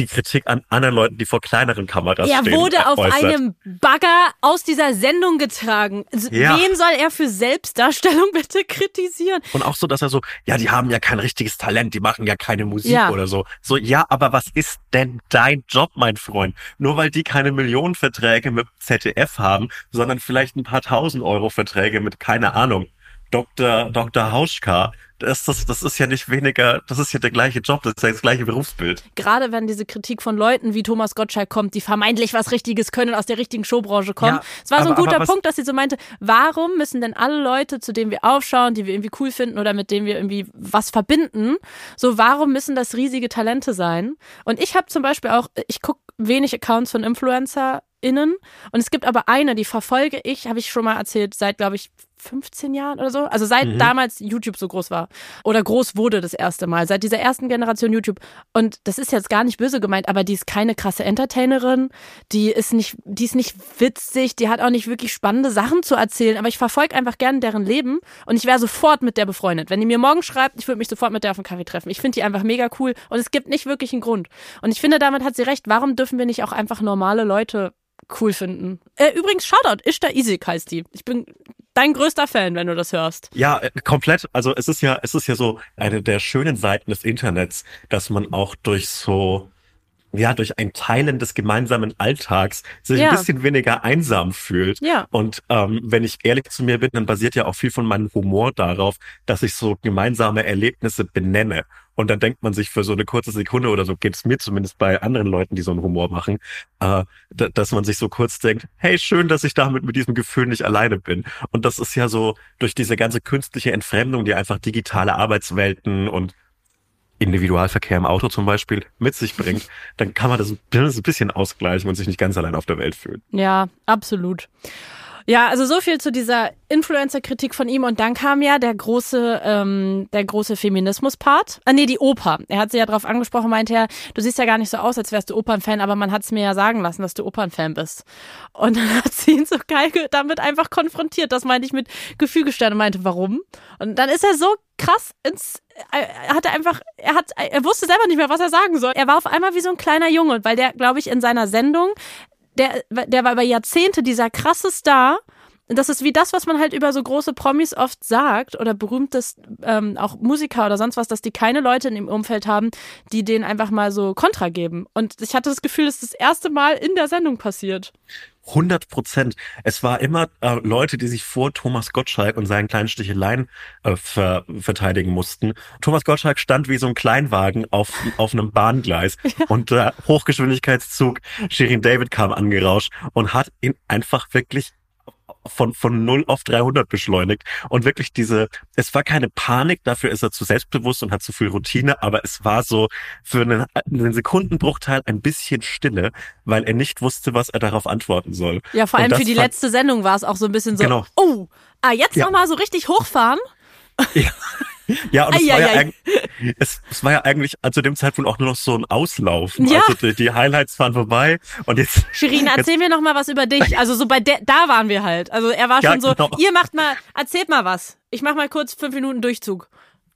die Kritik an anderen Leuten, die vor kleineren Kameras Er stehen, wurde auf äußert. einem Bagger aus dieser Sendung getragen. Ja. Wen soll er für Selbstdarstellung *laughs* bitte kritisieren? Und auch so, dass er so, ja, die haben ja kein richtiges Talent, die machen ja keine Musik Ja. oder so. So, ja, aber was ist denn dein Job, mein Freund? Nur weil die keine Millionenverträge mit ZDF haben, sondern vielleicht ein paar tausend Euro Verträge mit, keine Ahnung, Dr. Dr. Hauschka. Das, das, das ist ja nicht weniger, das ist ja der gleiche Job, das ist ja das gleiche Berufsbild. Gerade wenn diese Kritik von Leuten wie Thomas Gottschalk kommt, die vermeintlich was Richtiges können und aus der richtigen Showbranche kommen. Ja, es war so ein aber- guter aber Punkt, dass sie so meinte, warum müssen denn alle Leute, zu denen wir aufschauen, die wir irgendwie cool finden oder mit denen wir irgendwie was verbinden, so warum müssen das riesige Talente sein? Und ich habe zum Beispiel auch, ich gucke wenig Accounts von InfluencerInnen und es gibt aber eine, die verfolge ich, habe ich schon mal erzählt, seit, glaube ich, 15 Jahren oder so. Also seit damals YouTube so groß war. Oder groß wurde das erste Mal. Seit dieser ersten Generation YouTube. Und das ist jetzt gar nicht böse gemeint, aber die ist keine krasse Entertainerin. Die ist nicht, die ist nicht witzig. Die hat auch nicht wirklich spannende Sachen zu erzählen. Aber ich verfolge einfach gerne deren Leben. Und ich wäre sofort mit der befreundet. Wenn die mir morgen schreibt, ich würde mich sofort mit der auf einen Kaffee treffen. Ich finde die einfach mega cool. Und es gibt nicht wirklich einen Grund. Und ich finde, damit hat sie recht. Warum dürfen wir nicht auch einfach normale Leute cool finden? Äh, übrigens, Shoutout, Ishta Isik heißt die. Ich bin dein größter Fan, wenn du das hörst. Ja, äh, komplett. Also es ist ja, es ist ja so eine der schönen Seiten des Internets, dass man auch durch so, ja, durch ein Teilen des gemeinsamen Alltags sich Ja. ein bisschen weniger einsam fühlt. Ja. Und ähm, wenn ich ehrlich zu mir bin, dann basiert ja auch viel von meinem Humor darauf, dass ich so gemeinsame Erlebnisse benenne. Und dann denkt man sich für so eine kurze Sekunde oder so, geht es mir zumindest bei anderen Leuten, die so einen Humor machen, äh, da, dass man sich so kurz denkt, hey, schön, dass ich damit mit diesem Gefühl nicht alleine bin. Und das ist ja so durch diese ganze künstliche Entfremdung, die einfach digitale Arbeitswelten und Individualverkehr im Auto zum Beispiel mit sich bringt, *laughs* dann kann man das ein bisschen ausgleichen und sich nicht ganz allein auf der Welt fühlen. Ja, absolut. Ja, also so viel zu dieser Influencer-Kritik von ihm und dann kam ja der große, ähm, der große Feminismus-Part. Ah nee, die Oper. Er hat sie ja drauf angesprochen, meinte er, du siehst ja gar nicht so aus, als wärst du Opernfan, aber man hat es mir ja sagen lassen, dass du Opernfan bist. Und dann hat sie ihn so geil ge- damit einfach konfrontiert. Das meinte ich mit Gefühlgestern und meinte, warum? Und dann ist er so krass ins er hatte einfach, er hat, er wusste selber nicht mehr, was er sagen soll. Er war auf einmal wie so ein kleiner Junge, weil der, glaube ich, in seiner Sendung, der, der war über Jahrzehnte dieser krasse Star. Und das ist wie das, was man halt über so große Promis oft sagt oder berühmtes, ähm, auch Musiker oder sonst was, dass die keine Leute in dem Umfeld haben, die denen einfach mal so Kontra geben. Und ich hatte das Gefühl, dass das erste Mal in der Sendung passiert. 100 Prozent. Es war immer äh, Leute, die sich vor Thomas Gottschalk und seinen kleinen Sticheleien äh, ver verteidigen mussten. Thomas Gottschalk stand wie so ein Kleinwagen auf, auf einem Bahngleis *laughs* und der Hochgeschwindigkeitszug Shirin David kam angerauscht und hat ihn einfach wirklich von, von 0 auf 300 beschleunigt. Und wirklich diese, es war keine Panik, dafür ist er zu selbstbewusst und hat zu viel Routine, aber es war so für einen, einen Sekundenbruchteil ein bisschen Stille, weil er nicht wusste, was er darauf antworten soll. Ja, vor allem für die letzte Sendung war es auch so ein bisschen so, Genau. oh, ah, jetzt Ja. nochmal so richtig hochfahren. Ja, *laughs* *laughs* und es war, ja es, es war ja eigentlich zu dem Zeitpunkt auch nur noch so ein Auslaufen. Ja. Also die, die Highlights waren vorbei und jetzt. *laughs* Shirin, jetzt, erzähl mir noch mal was über dich. *laughs* Also so bei der, da waren wir halt. Also er war Ja, schon so, genau. ihr macht mal, erzählt mal was. Ich mach mal kurz fünf Minuten Durchzug.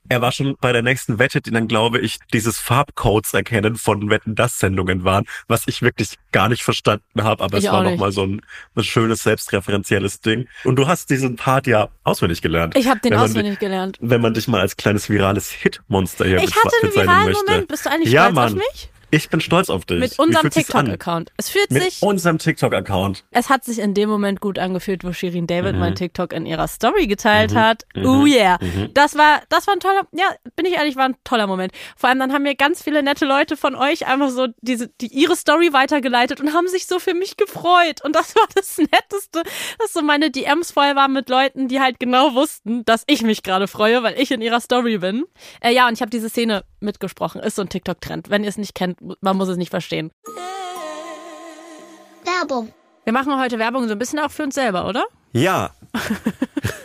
Er war schon bei der nächsten Wette, die dann, glaube ich, dieses Farbcodes erkennen von Wetten, das Sendungen waren, was ich wirklich gar nicht verstanden habe, aber Ich es war nochmal so ein, ein schönes, selbstreferenzielles Ding. Und du hast diesen Part ja auswendig gelernt. Ich habe den Wenn man auswendig gelernt. Wenn man dich mal als kleines virales Hitmonster hier Ich hatte einen viralen möchte. Moment. Bist du eigentlich ja, stolz Mann. auf mich? Ich bin stolz auf dich. Mit unserem? TikTok-Account. Es fühlt Mit sich, unserem TikTok-Account. es hat sich in dem Moment gut angefühlt, wo Shirin David Mhm. mein TikTok in ihrer Story geteilt hat. Oh yeah. Mhm. Das war, das war ein toller, ja, bin ich ehrlich, war ein toller Moment. Vor allem dann haben mir ganz viele nette Leute von euch einfach so diese, die ihre Story weitergeleitet und haben sich so für mich gefreut. Und das war das Netteste, dass so meine DMs voll waren mit Leuten, die halt genau wussten, dass ich mich gerade freue, weil ich in ihrer Story bin. Äh, ja, und ich habe diese Szene mitgesprochen. Ist so ein TikTok-Trend. Wenn ihr es nicht kennt, man muss es nicht verstehen. Werbung. Wir machen heute Werbung so ein bisschen auch für uns selber, oder? Ja. *laughs*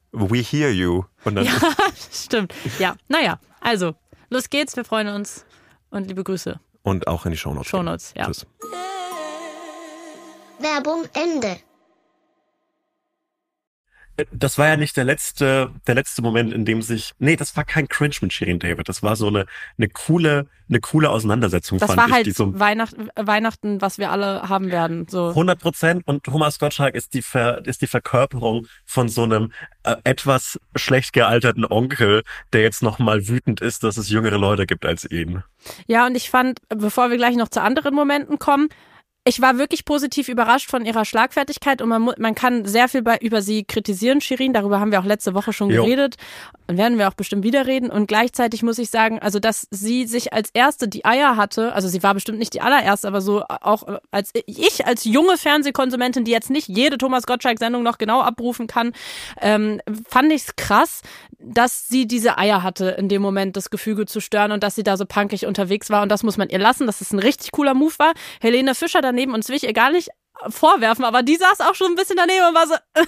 We hear you. Und dann, Ja, *laughs* stimmt. Ja, naja, also, los geht's, wir freuen uns und liebe Grüße. und auch in die Shownotes. Shownotes, ja. Tschüss. Werbung Ende. Das war ja nicht der letzte, der letzte Moment, in dem sich, nee, das war kein Cringe mit Shirin David. Das war so eine, eine coole, eine coole Auseinandersetzung, Das fand war ich, halt die so Weihnacht, Weihnachten, was wir alle haben werden. So. 100 Prozent und Thomas Gottschalk ist die, Ver, ist die Verkörperung von so einem äh, etwas schlecht gealterten Onkel, der jetzt nochmal wütend ist, dass es jüngere Leute gibt als ihn. Ja, und ich fand, bevor wir gleich noch zu anderen Momenten kommen, ich war wirklich positiv überrascht von ihrer Schlagfertigkeit und man, man kann sehr viel bei, über sie kritisieren, Shirin. Darüber haben wir auch letzte Woche schon Jo. geredet und werden wir auch bestimmt wieder reden. Und gleichzeitig muss ich sagen, also dass sie sich als erste die Eier hatte, also sie war bestimmt nicht die allererste, aber so auch äh, als ich als junge Fernsehkonsumentin, die jetzt nicht jede Thomas Gottschalk-Sendung noch genau abrufen kann, ähm, fand ich es krass, dass sie diese Eier hatte, in dem Moment das Gefüge zu stören und dass sie da so punkig unterwegs war. Und das muss man ihr lassen, dass es ein richtig cooler Move war. Helene Fischer daneben, uns will ich ihr gar nicht vorwerfen, aber die saß auch schon ein bisschen daneben und war so, *laughs*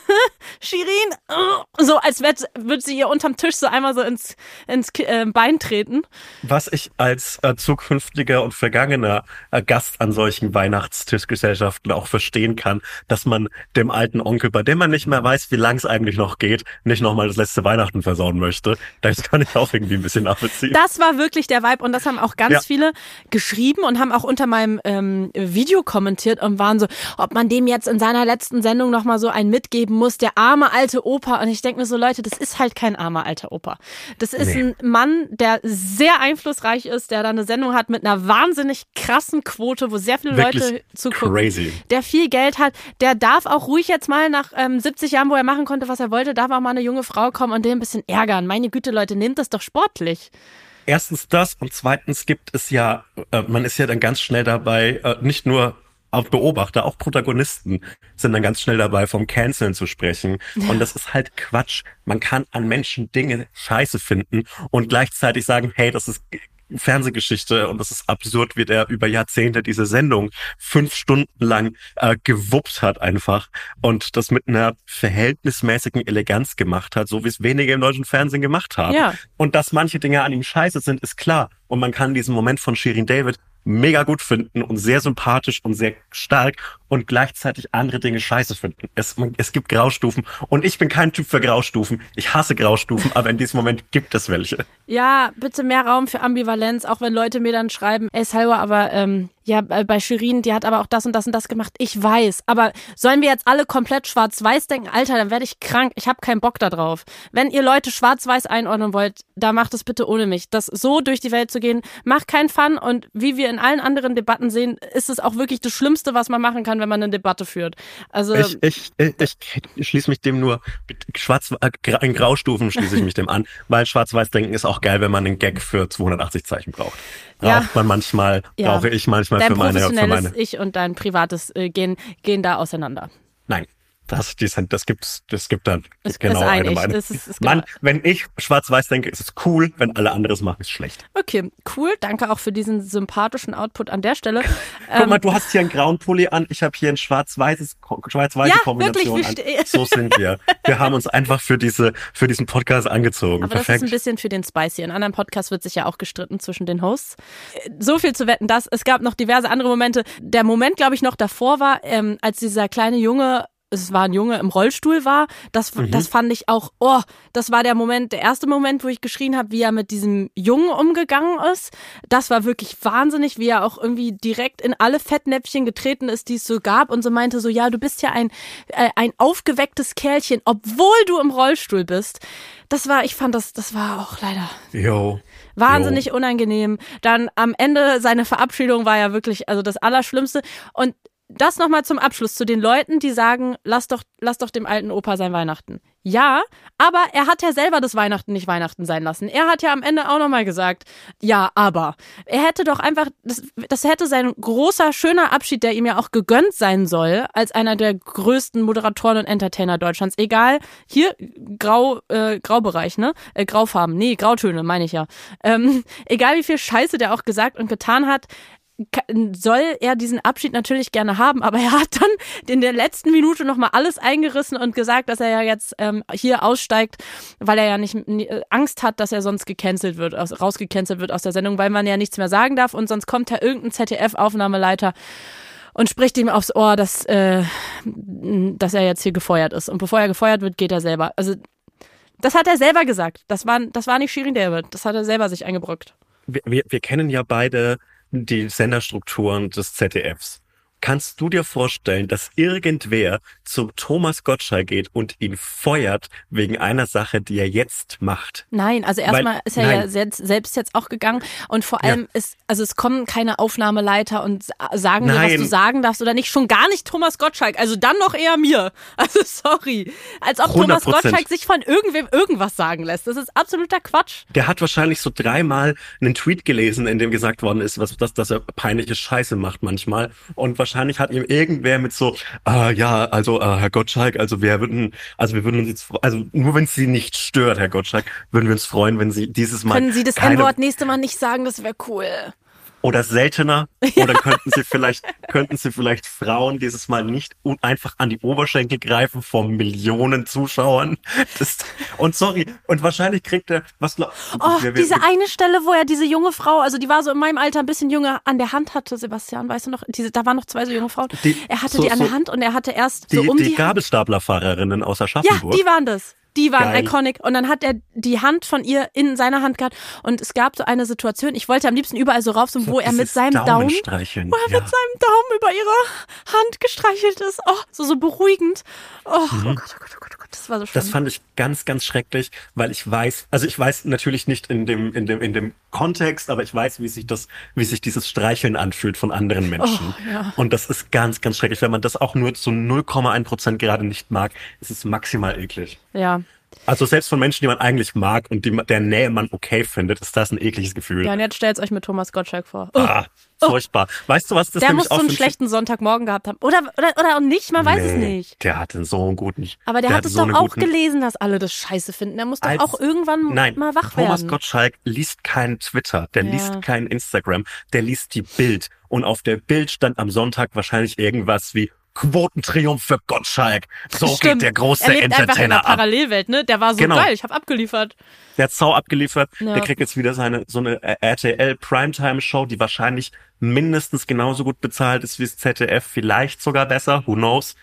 Shirin, *laughs* so als würde sie ihr unterm Tisch so einmal so ins, ins äh, Bein treten. Was ich als äh, zukünftiger und vergangener äh, Gast an solchen Weihnachtstischgesellschaften auch verstehen kann, dass man dem alten Onkel, bei dem man nicht mehr weiß, wie lang es eigentlich noch geht, nicht nochmal das letzte Weihnachten versauen möchte. Das kann ich *laughs* auch irgendwie ein bisschen nachvollziehen. Das war wirklich der Vibe und das haben auch ganz Ja. viele geschrieben und haben auch unter meinem ähm, Video kommentiert und waren so, ob man dem jetzt in seiner letzten Sendung nochmal so einen mitgeben muss, der arme alte Opa. Und ich denke mir so, Leute, das ist halt kein armer alter Opa. Das ist Nee. ein Mann, der sehr einflussreich ist, der da eine Sendung hat mit einer wahnsinnig krassen Quote, wo sehr viele Leute Wirklich zugucken crazy. der viel Geld hat, der darf auch ruhig jetzt mal nach ähm, 70 Jahren, wo er machen konnte, was er wollte, darf auch mal eine junge Frau kommen und den ein bisschen ärgern. Meine Güte, Leute, nehmt das doch sportlich. Erstens das und zweitens gibt es ja, äh, man ist ja dann ganz schnell dabei, äh, nicht nur auch Beobachter, auch Protagonisten sind dann ganz schnell dabei, vom Canceln zu sprechen. Und das ist halt Quatsch. Man kann an Menschen Dinge scheiße finden und gleichzeitig sagen, hey, das ist Fernsehgeschichte und das ist absurd, wie der über Jahrzehnte diese Sendung fünf Stunden lang äh, gewuppt hat einfach und das mit einer verhältnismäßigen Eleganz gemacht hat, so wie es wenige im deutschen Fernsehen gemacht haben. Ja. Und dass manche Dinge an ihm scheiße sind, ist klar. Und man kann diesen Moment von Shirin David mega gut finden und sehr sympathisch und sehr stark und gleichzeitig andere Dinge scheiße finden. Es, es gibt Graustufen und ich bin kein Typ für Graustufen. Ich hasse Graustufen, aber in diesem Moment gibt es welche. Ja, bitte mehr Raum für Ambivalenz, auch wenn Leute mir dann schreiben, ey Salwa, aber ähm, ja, äh, bei Shirin, die hat aber auch das und das und das gemacht. Ich weiß. Aber sollen wir jetzt alle komplett schwarz-weiß denken? Alter, dann werde ich krank. Ich habe keinen Bock da drauf. Wenn ihr Leute schwarz-weiß einordnen wollt, da macht es bitte ohne mich. Das so durch die Welt zu gehen, macht keinen Fun. Und wie wir in allen anderen Debatten sehen, ist es auch wirklich das Schlimmste, was man machen kann, wenn man eine Debatte führt. Also ich, ich, ich, ich schließe mich dem nur schwarz äh, in Graustufen schließe ich mich dem an, *laughs* weil schwarz-weiß denken ist auch geil, wenn man einen Gag für 280 Zeichen braucht braucht ja. man manchmal, ja. brauche ich manchmal dein für meine, für meine. Ich und dein privates äh, gehen, gehen da auseinander. Nein, das, die sind, das gibt's, das gibt dann es, genau eine Meinung. Es ist, ist Mann, genau. wenn ich schwarz-weiß denke, ist es cool, wenn alle anderes machen, ist schlecht. Okay, cool. Danke auch für diesen sympathischen Output an der Stelle. *laughs* Guck mal, ähm, du hast hier einen grauen Pulli an, ich habe hier ein schwarz-weißes, schwarz-weiße ja, Kombination wirklich, an. So sind wir. Wir haben uns einfach für diese, für diesen Podcast angezogen. Aber Perfekt. das ist ein bisschen für den Spicy. In anderen Podcasts wird sich ja auch gestritten zwischen den Hosts. So viel zu wetten, dass es gab noch diverse andere Momente. Der Moment, glaube ich, noch davor war, ähm, als dieser kleine Junge es war ein Junge im Rollstuhl war, das, mhm. das fand ich auch, oh, das war der Moment, der erste Moment, wo ich geschrien habe, wie er mit diesem Jungen umgegangen ist. Das war wirklich wahnsinnig, wie er auch irgendwie direkt in alle Fettnäpfchen getreten ist, die es so gab und so meinte so, ja, du bist ja ein, äh, ein aufgewecktes Kerlchen, obwohl du im Rollstuhl bist. Das war, ich fand das, das war auch leider. Jo. Wahnsinnig jo. unangenehm. Dann am Ende seine Verabschiedung war ja wirklich, also das Allerschlimmste. Und das nochmal zum Abschluss zu den Leuten, die sagen, lass doch, lass doch dem alten Opa sein Weihnachten. Ja, aber er hat ja selber das Weihnachten nicht Weihnachten sein lassen. Er hat ja am Ende auch nochmal gesagt, ja, aber. Er hätte doch einfach, das, das hätte sein großer, schöner Abschied, der ihm ja auch gegönnt sein soll, als einer der größten Moderatoren und Entertainer Deutschlands. Egal, hier, Grau, äh, Graubereich, ne? Äh, Graufarben, nee, Grautöne, meine ich ja. Ähm, *laughs* egal wie viel Scheiße der auch gesagt und getan hat, soll er diesen Abschied natürlich gerne haben, aber er hat dann in der letzten Minute nochmal alles eingerissen und gesagt, dass er ja jetzt ähm, hier aussteigt, weil er ja nicht äh, Angst hat, dass er sonst gecancelt wird, aus, rausgecancelt wird aus der Sendung, weil man ja nichts mehr sagen darf und sonst kommt ja irgendein ZDF-Aufnahmeleiter und spricht ihm aufs Ohr, dass, äh, dass er jetzt hier gefeuert ist. Und bevor er gefeuert wird, geht er selber. Also das hat er selber gesagt. Das war, das war nicht Shirin David. Das hat er selber sich eingebrockt. Wir, wir, wir kennen ja beide die Senderstrukturen des ZDFs. Kannst du dir vorstellen, dass irgendwer zum Thomas Gottschalk geht und ihn feuert wegen einer Sache, die er jetzt macht? Nein, also erstmal ist er nein. ja selbst, selbst jetzt auch gegangen und vor allem ja. ist, also es kommen keine Aufnahmeleiter und sagen dir, was du sagen darfst oder nicht, schon gar nicht Thomas Gottschalk, also dann noch eher mir. *laughs* Also sorry. Als ob 100%. Thomas Gottschalk sich von irgendwem irgendwas sagen lässt. Das ist absoluter Quatsch. Der hat wahrscheinlich so dreimal einen Tweet gelesen, in dem gesagt worden ist, was, dass, dass er peinliche Scheiße macht manchmal und wahrscheinlich wahrscheinlich hat ihm irgendwer mit so, äh, ja, also äh, Herr Gottschalk, also wir würden, also wir würden uns jetzt, also nur wenn es Sie nicht stört, Herr Gottschalk, würden wir uns freuen, wenn Sie dieses Mal. Können Sie das N-Wort nächste Mal nicht sagen, das wäre cool oder seltener. *laughs* Ja. Oder könnten sie vielleicht, könnten sie vielleicht Frauen dieses Mal nicht einfach an die Oberschenkel greifen vor Millionen Zuschauern. Das, und sorry, und wahrscheinlich kriegt er, was Oh, wir, wir, diese wir, eine Stelle, wo er diese junge Frau, also die war so in meinem Alter ein bisschen jünger, an der Hand hatte, Sebastian, weißt du noch, diese, da waren noch zwei so junge Frauen. Die, er hatte so, die an der Hand und er hatte erst die, so um die, die Gabelstaplerfahrerinnen aus Aschaffenburg. Ja, die waren das. Die waren Geil. iconic. Und dann hat er die Hand von ihr in seiner Hand gehabt. Und es gab so eine Situation, ich wollte am liebsten überall so rauf, so, wo er mit seinem Daumen, wo er ja. mit seinem Daumen über ihre Hand gestreichelt ist. Oh, so, so beruhigend. Oh, mhm. oh Gott, oh Gott, oh Gott. Das war so schlimm. Das fand ich ganz, ganz schrecklich, weil ich weiß, also ich weiß natürlich nicht in dem, in dem, in dem Kontext, aber ich weiß, wie sich das, wie sich dieses Streicheln anfühlt von anderen Menschen. Oh, ja. Und das ist ganz, ganz schrecklich. Wenn man das auch nur zu 0,1 Prozent gerade nicht mag, ist es maximal eklig. Ja. Also selbst von Menschen, die man eigentlich mag und die, der Nähe man okay findet, ist das ein ekliges Gefühl. Ja, und jetzt stellt euch mit Thomas Gottschalk vor. Oh. Ah, oh. furchtbar. Weißt du was? Das der muss so einen schlechten Sonntagmorgen gehabt haben. Oder, oder, oder auch nicht, man weiß nee, es nicht. Der hatte so einen guten... Aber der, der hat es so doch auch gelesen, dass alle das scheiße finden. Der muss doch auch irgendwann nein, mal wach Thomas werden. Thomas Gottschalk liest keinen Twitter, der ja. liest kein Instagram, der liest die Bild. Und auf der Bild stand am Sonntag wahrscheinlich irgendwas wie Quotentriumph für Gottschalk. So Stimmt. geht der große er lebt Entertainer einfach in der Parallelwelt, ne? Der war so genau. geil, ich habe abgeliefert. Der hat sau abgeliefert. Ja. Der kriegt jetzt wieder seine so eine RTL Primetime Show, die wahrscheinlich mindestens genauso gut bezahlt ist wie das ZDF, vielleicht sogar besser, who knows.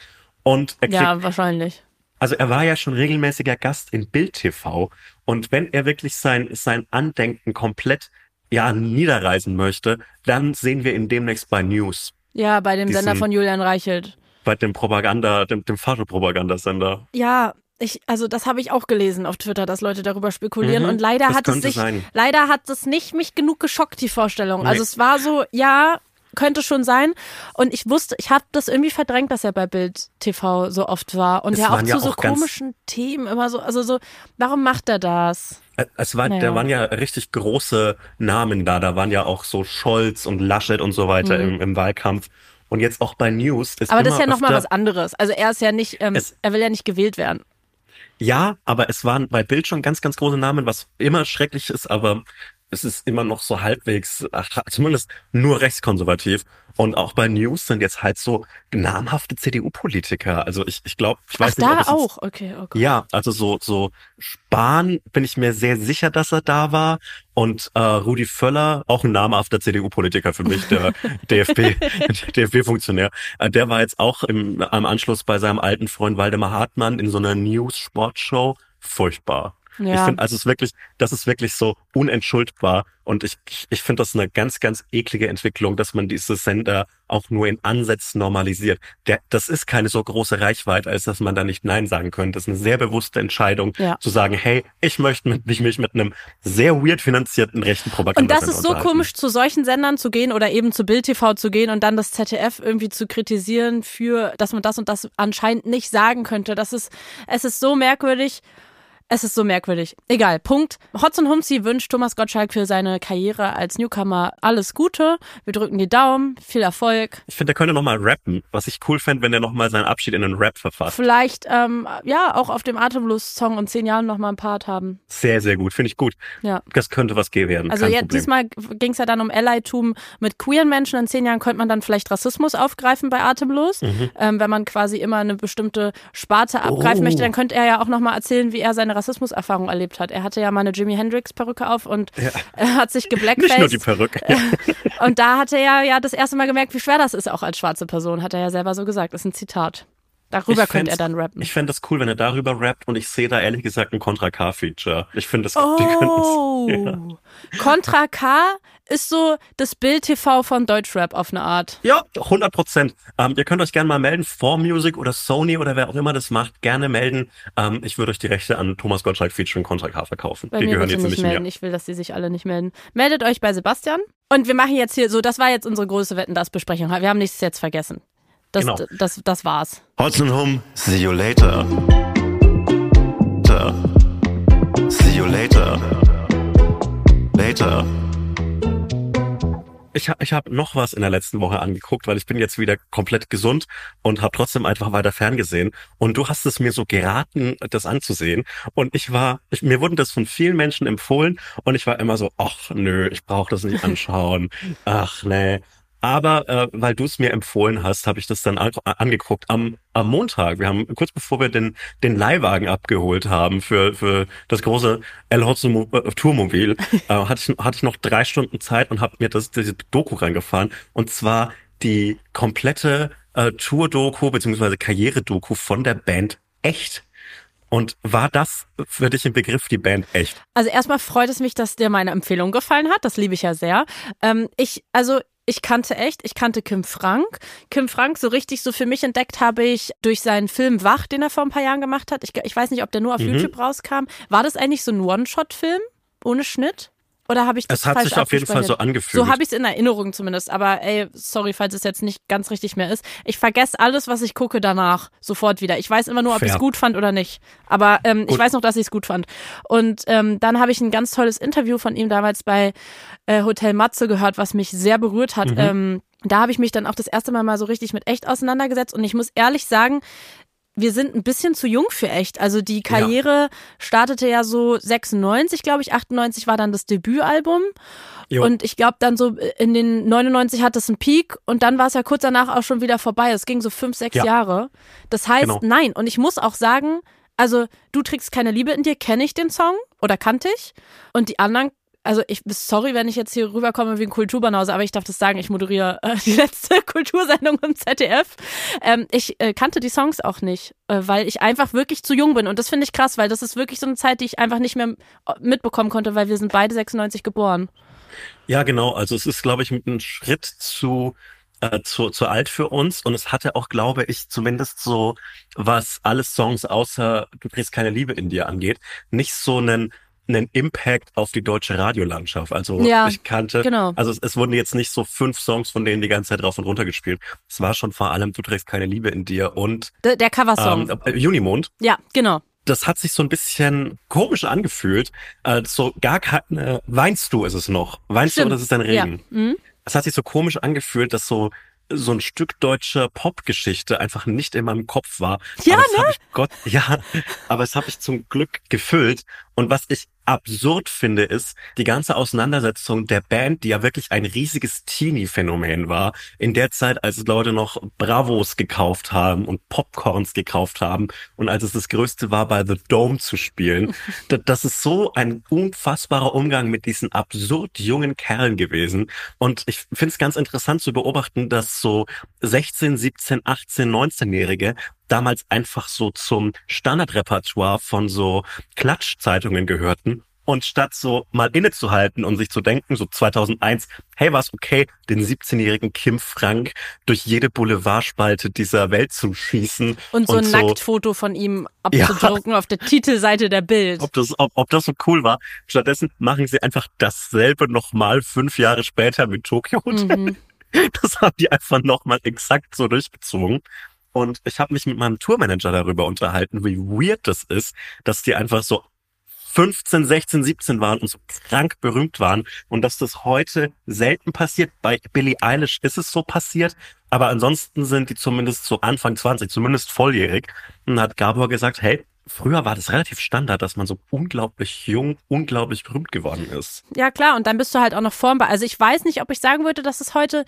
Und er kriegt, Ja, wahrscheinlich. Also er war ja schon regelmäßiger Gast in Bild TV und wenn er wirklich sein sein Andenken komplett ja, niederreißen möchte, dann sehen wir ihn demnächst bei News. Ja, bei dem Diesen- Sender von Julian Reichelt. Bei dem Propaganda, dem, dem Fascho-Propagandasender. Ja, ich, also das habe ich auch gelesen auf Twitter, dass Leute darüber spekulieren. Mhm, und leider hat es sich, sein. leider hat es nicht mich genug geschockt, die Vorstellung. Also Nee. es war so, ja, könnte schon sein. Und ich wusste, ich habe das irgendwie verdrängt, dass er bei Bild TV so oft war. Und Es ja auch zu ja so ganz- komischen Themen immer so, also so, warum macht er das? Äh, Es war, Naja. da waren ja richtig große Namen da. Da waren ja auch so Scholz und Laschet und so weiter im, im Wahlkampf. Und jetzt auch bei News. Ist Mhm. Aber das ist ja nochmal was anderes. Also er ist ja nicht, ähm, Es- er will ja nicht gewählt werden. Ja, aber es waren bei Bild schon ganz, ganz große Namen, was immer schrecklich ist, aber es ist immer noch so halbwegs, zumindest nur rechtskonservativ. Und auch bei News sind jetzt halt so namhafte CDU-Politiker. Also ich, ich glaube, ich weiß Ach, nicht, ob da jetzt- auch. Okay, oh Gott. Ja, also so, so Spahn bin ich mir sehr sicher, dass er da war. Und äh, Rudi Völler, auch ein namhafter CDU-Politiker für mich, der *laughs* DFB, DFB-Funktionär, äh, der war jetzt auch im, am Anschluss bei seinem alten Freund Waldemar Hartmann in so einer News-Sportshow. Furchtbar. Ja. Ich finde, also es ist wirklich, das ist wirklich so unentschuldbar. Und ich, ich, finde das eine ganz, ganz eklige Entwicklung, dass man diese Sender auch nur in Ansätzen normalisiert. Der, das ist keine so große Reichweite, als dass man da nicht Nein sagen könnte. Das ist eine sehr bewusste Entscheidung, Ja. zu sagen, hey, ich möchte mit, mich, mich mit einem sehr weird finanzierten rechten Und Propaganda das ist so komisch, zu solchen Sendern zu gehen oder eben zu Bild TV zu gehen und dann das ZDF irgendwie zu kritisieren für, dass man das und das anscheinend nicht sagen könnte. Das ist, es ist so merkwürdig. Es ist so merkwürdig. Egal, Punkt. Hotz und Humsi wünscht Thomas Gottschalk für seine Karriere als Newcomer alles Gute. Wir drücken die Daumen, viel Erfolg. Ich finde, der könnte nochmal rappen, was ich cool fände, wenn er nochmal seinen Abschied in einen Rap verfasst. Vielleicht, ähm, ja, auch auf dem Atemlos-Song in zehn Jahren nochmal ein Part haben. Sehr, sehr gut, finde ich gut. Ja. Das könnte was gehen werden. Also kein ja, Problem. diesmal ging es ja dann um Allytum mit queeren Menschen. In zehn Jahren könnte man dann vielleicht Rassismus aufgreifen bei Atemlos. Mhm. Ähm, wenn man quasi immer eine bestimmte Sparte abgreifen Oh. möchte, dann könnte er ja auch nochmal erzählen, wie er seine Rassismuserfahrung erlebt hat. Er hatte ja mal eine Jimi Hendrix-Perücke auf und *laughs* er hat sich geblackfaced. Nicht nur die Perücke. *laughs* und da hat er ja, ja das erste Mal gemerkt, wie schwer das ist, auch als schwarze Person, hat er ja selber so gesagt. Das ist ein Zitat. Darüber könnte er dann rappen. Ich fände das cool, wenn er darüber rappt und ich sehe da ehrlich gesagt ein Contra K-Feature. Ich finde das, Oh, können's- *laughs* Contra K ist so das Bild-TV von Deutschrap auf eine Art. Ja, 100 Prozent. Ähm, ihr könnt euch gerne mal melden, 4Music oder Sony oder wer auch immer das macht, gerne melden. Ähm, ich würde euch die Rechte an Thomas Gottschalk featuring Contra K verkaufen. Bei die mir gehören jetzt nicht nicht melden. mir. Ich will, dass die sich alle nicht melden. Meldet euch bei Sebastian. Und wir machen jetzt hier so, das war jetzt unsere große Wetten, das Besprechung. Wir haben nichts jetzt vergessen. Das, Genau. das, das war's. Hotzenhum, see you later. See you later. Later. Ich, ich habe noch was in der letzten Woche angeguckt, weil ich bin jetzt wieder komplett gesund und habe trotzdem einfach weiter ferngesehen. Und du hast es mir so geraten, das anzusehen. Und ich war, ich, mir wurden das von vielen Menschen empfohlen und ich war immer so, ach nö, ich brauche das nicht *laughs* anschauen. ach nee. Aber äh, weil du es mir empfohlen hast, habe ich das dann an, angeguckt am, am Montag. Wir haben kurz bevor wir den den Leihwagen abgeholt haben für für das große El Hotzo äh, Tourmobil, *laughs* äh, hatte ich hatte ich noch drei Stunden Zeit und habe mir das diese Doku reingefahren und zwar die komplette äh, Tour-Doku beziehungsweise Karriere-Doku von der Band Echt. Und war das für dich im Begriff die Band Echt? Also erstmal freut es mich, dass dir meine Empfehlung gefallen hat. Das liebe ich ja sehr. Ähm, ich, also ich kannte echt, ich kannte Kim Frank. Kim Frank so richtig so für mich entdeckt habe ich durch seinen Film Wach, den er vor ein paar Jahren gemacht hat. Ich, ich weiß nicht, ob der nur auf Mhm. YouTube rauskam. War das eigentlich so ein One-Shot-Film ohne Schnitt? Oder habe ich das Es hat sich auf jeden Fall so angefühlt. So habe ich es in Erinnerung zumindest. Aber ey, sorry, falls es jetzt nicht ganz richtig mehr ist. Ich vergesse alles, was ich gucke danach sofort wieder. Ich weiß immer nur, ob ich es gut fand oder nicht. Aber ähm, ich weiß noch, dass ich es gut fand. Und ähm, dann habe ich ein ganz tolles Interview von ihm damals bei äh, Hotel Matze gehört, was mich sehr berührt Mhm. hat. Ähm, da habe ich mich dann auch das erste Mal mal so richtig mit echt auseinandergesetzt. Und ich muss ehrlich sagen, wir sind ein bisschen zu jung für echt. Also die Karriere startete ja so 96, glaube ich, 98 war dann das Debütalbum. Jo. Und ich glaube dann so in den 99 hat es einen Peak und dann war es ja kurz danach auch schon wieder vorbei. Es ging so fünf, sechs Ja. Jahre. Das heißt, Genau. nein. Und ich muss auch sagen, also du trägst keine Liebe in dir, kenne ich den Song oder kannte ich. Und die anderen also ich sorry, wenn ich jetzt hier rüberkomme wie ein Kulturbanause, aber ich darf das sagen, ich moderiere *laughs* äh, die letzte *laughs* Kultursendung im ZDF. Ähm, ich äh, kannte die Songs auch nicht, äh, weil ich einfach wirklich zu jung bin und das finde ich krass, weil das ist wirklich so eine Zeit, die ich einfach nicht mehr äh, mitbekommen konnte, weil wir sind beide 96 geboren. Ja, genau. Also es ist, glaube ich, mit einem Schritt zu äh, zu, zu alt für uns und es hatte auch, glaube ich, zumindest so, was alle Songs außer Du kriegst keine Liebe in dir angeht, nicht so einen einen Impact auf die deutsche Radiolandschaft. Also Ja, ich kannte, genau. also es, es wurden jetzt nicht so fünf Songs von denen die ganze Zeit rauf und runter gespielt. Es war schon vor allem Du trägst keine Liebe in dir und Der, der Coversong. ähm, äh, Junimond. ja, genau. Das hat sich so ein bisschen komisch angefühlt. Äh, so gar keine, weinst du ist es noch? Weinst du Stimmt. oder ist es dein Regen? Ja. Mhm. es hat sich so komisch angefühlt, dass so so ein Stück deutsche Popgeschichte einfach nicht in meinem Kopf war. Ja, aber das ich Gott, *laughs* ja, aber es habe ich zum Glück gefüllt. Und was ich absurd finde, ist die ganze Auseinandersetzung der Band, die ja wirklich ein riesiges Teenie-Phänomen war, in der Zeit, als Leute noch Bravos gekauft haben und Popcorns gekauft haben und als es das Größte war, bei The Dome zu spielen. *laughs* Da- Das ist so ein unfassbarer Umgang mit diesen absurd jungen Kerlen gewesen. Und ich finde es ganz interessant zu beobachten, dass so 16, 17, 18, 19-Jährige damals einfach so zum Standardrepertoire von so Klatschzeitungen gehörten. Und statt so mal innezuhalten und sich zu denken, so 2001, hey, war es okay, den 17-jährigen Kim Frank durch jede Boulevardspalte dieser Welt zu schießen. Und so ein Nacktfoto von ihm abzudrucken auf der Titelseite der Bild. ob das, ob, ob das so cool war. Stattdessen machen sie einfach dasselbe nochmal fünf Jahre später mit Tokyo Hotel. Mhm. *laughs* Das haben die einfach nochmal exakt so durchgezogen. Und ich habe mich mit meinem Tourmanager darüber unterhalten, wie weird das ist, dass die einfach so 15, 16, 17 waren und so krank berühmt waren und dass das heute selten passiert. Bei Billie Eilish ist es so passiert, aber ansonsten sind die zumindest so Anfang 20, zumindest volljährig. Und hat Gabor gesagt, hey, früher war das relativ Standard, dass man so unglaublich jung, unglaublich berühmt geworden ist. Ja, klar, und dann bist du halt auch noch formbar. Also ich weiß nicht, ob ich sagen würde, dass es heute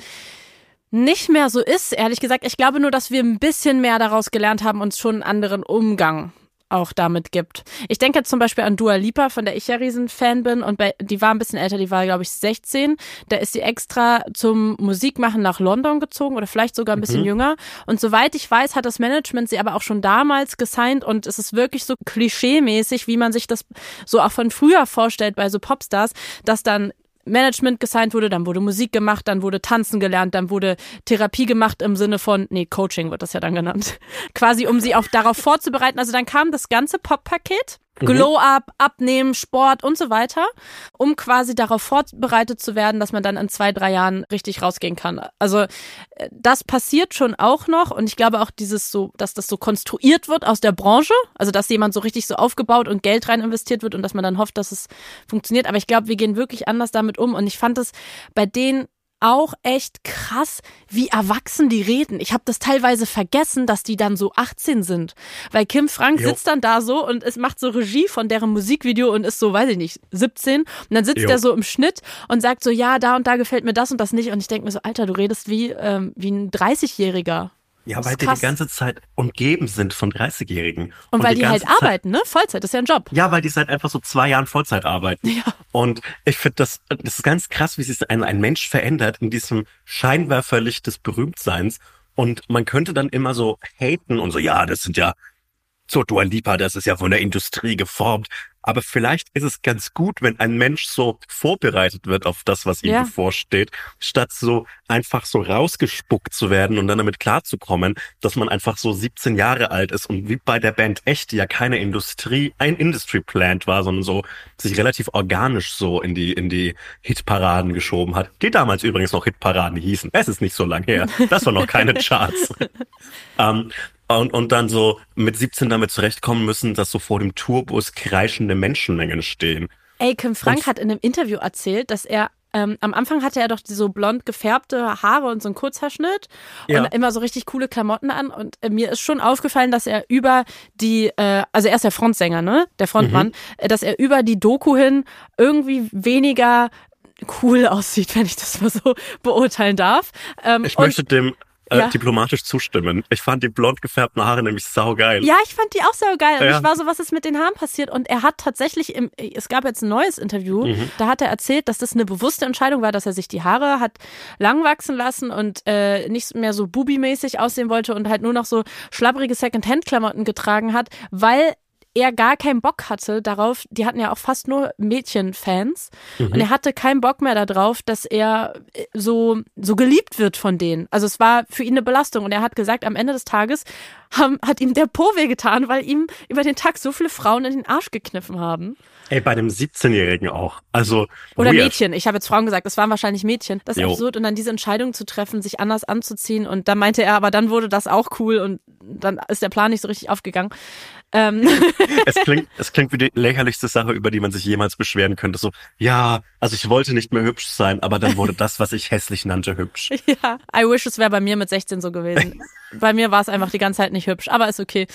nicht mehr so ist, ehrlich gesagt. Ich glaube nur, dass wir ein bisschen mehr daraus gelernt haben, uns schon einen anderen Umgang auch damit gibt. Ich denke jetzt zum Beispiel an Dua Lipa, von der ich ja riesen Fan bin und bei, die war ein bisschen älter, die war glaube ich 16. Da ist sie extra zum Musikmachen nach London gezogen oder vielleicht sogar ein bisschen Mhm. jünger. Und soweit ich weiß, hat das Management sie aber auch schon damals gesigned und es ist wirklich so klischee-mäßig, wie man sich das so auch von früher vorstellt bei so Popstars, dass dann Management gesigned wurde, dann wurde Musik gemacht, dann wurde Tanzen gelernt, dann wurde Therapie gemacht im Sinne von, nee, Coaching wird das ja dann genannt. *laughs* Quasi, um sie auch darauf vorzubereiten. Also dann kam das ganze Pop-Paket. Glow-up, Abnehmen, Sport und so weiter, um quasi darauf vorbereitet zu werden, dass man dann in zwei, drei Jahren richtig rausgehen kann. Also äh, das passiert schon auch noch und ich glaube auch dieses so, dass das so konstruiert wird aus der Branche, also dass jemand so richtig so aufgebaut und Geld rein investiert wird und dass man dann hofft, dass es funktioniert. Aber ich glaube, wir gehen wirklich anders damit um und ich fand es bei denen auch echt krass, wie erwachsen die reden. Ich habe das teilweise vergessen, dass die dann so 18 sind. Weil Kim Frank Jo. sitzt dann da so und es macht so Regie von deren Musikvideo und ist so, weiß ich nicht, 17. Und dann sitzt Jo. er so im Schnitt und sagt so, ja, da und da gefällt mir das und das nicht. Und ich denke mir so, Alter, du redest wie, ähm, wie ein 30-Jähriger. Ja, weil die die ganze Zeit umgeben sind von 30-Jährigen. Und, weil die, halt ganze Zeit- arbeiten, ne? Vollzeit, das ist ja ein Job. Ja, weil die seit einfach so zwei Jahren Vollzeit arbeiten. Ja. Und ich finde das, das ist ganz krass, wie sich ein, ein Mensch verändert in diesem Scheinwerferlicht des Berühmtseins. Und man könnte dann immer so haten und so, ja, das sind ja so Dua Lipa, das ist ja von der Industrie geformt. Aber vielleicht ist es ganz gut, wenn ein Mensch so vorbereitet wird auf das, was ihm Ja. bevorsteht, statt so einfach so rausgespuckt zu werden und dann damit klarzukommen, dass man einfach so 17 Jahre alt ist und wie bei der Band Echt, die ja keine Industrie, ein Industry Plant war, sondern so sich relativ organisch so in die, in die Hitparaden geschoben hat, die damals übrigens noch Hitparaden hießen. Es ist nicht so lang her. Das waren noch keine *laughs* Charts. Ähm, und, und dann so mit 17 damit zurechtkommen müssen, dass so vor dem Tourbus kreischende Menschenmengen stehen. Ey, Kim Frank Und- hat in einem Interview erzählt, dass er ähm, am Anfang hatte er doch so blond gefärbte Haare und so einen Kurzhaarschnitt Ja. und immer so richtig coole Klamotten an. Und äh, mir ist schon aufgefallen, dass er über die, äh, also er ist der Frontsänger, ne? Der Frontmann, Mhm. äh, dass er über die Doku hin irgendwie weniger cool *laughs* aussieht, wenn ich das mal so beurteilen darf. Ähm, Ich möchte dem äh, Ja. diplomatisch zustimmen. Ich fand die blond gefärbten Haare nämlich saugeil. Ja, ich fand die auch sehr geil. Und Ja. ich war so, was ist mit den Haaren passiert? Und er hat tatsächlich im, es gab jetzt ein neues Interview, Mhm. da hat er erzählt, dass das eine bewusste Entscheidung war, dass er sich die Haare hat lang wachsen lassen und äh, nicht mehr so bubi-mäßig aussehen wollte und halt nur noch so schlabbrige Second-Hand-Klamotten getragen hat, weil er gar keinen Bock hatte darauf, die hatten ja auch fast nur Mädchenfans und er hatte keinen Bock mehr darauf, dass er äh, so, so geliebt wird von denen. Also es war für ihn eine Belastung und er hat gesagt, am Ende des Tages haben, hat ihm der Po wehgetan, weil ihm über den Tag so viele Frauen in den Arsch gekniffen haben. Ey, bei einem 17-Jährigen auch. Also Oder weird. Mädchen. Ich habe jetzt Frauen gesagt, das waren wahrscheinlich Mädchen. Das ist Jo. absurd. Und dann diese Entscheidung zu treffen, sich anders anzuziehen. Und da meinte er, aber dann wurde das auch cool und dann ist der Plan nicht so richtig aufgegangen. Ähm, *laughs* Es klingt, es klingt wie die lächerlichste Sache, über die man sich jemals beschweren könnte. So, ja, also ich wollte nicht mehr hübsch sein, aber dann wurde das, was ich hässlich nannte, hübsch. *laughs* ja, I wish es wäre bei mir mit 16 so gewesen. *laughs* bei mir war es einfach die ganze Zeit nicht hübsch, aber ist okay.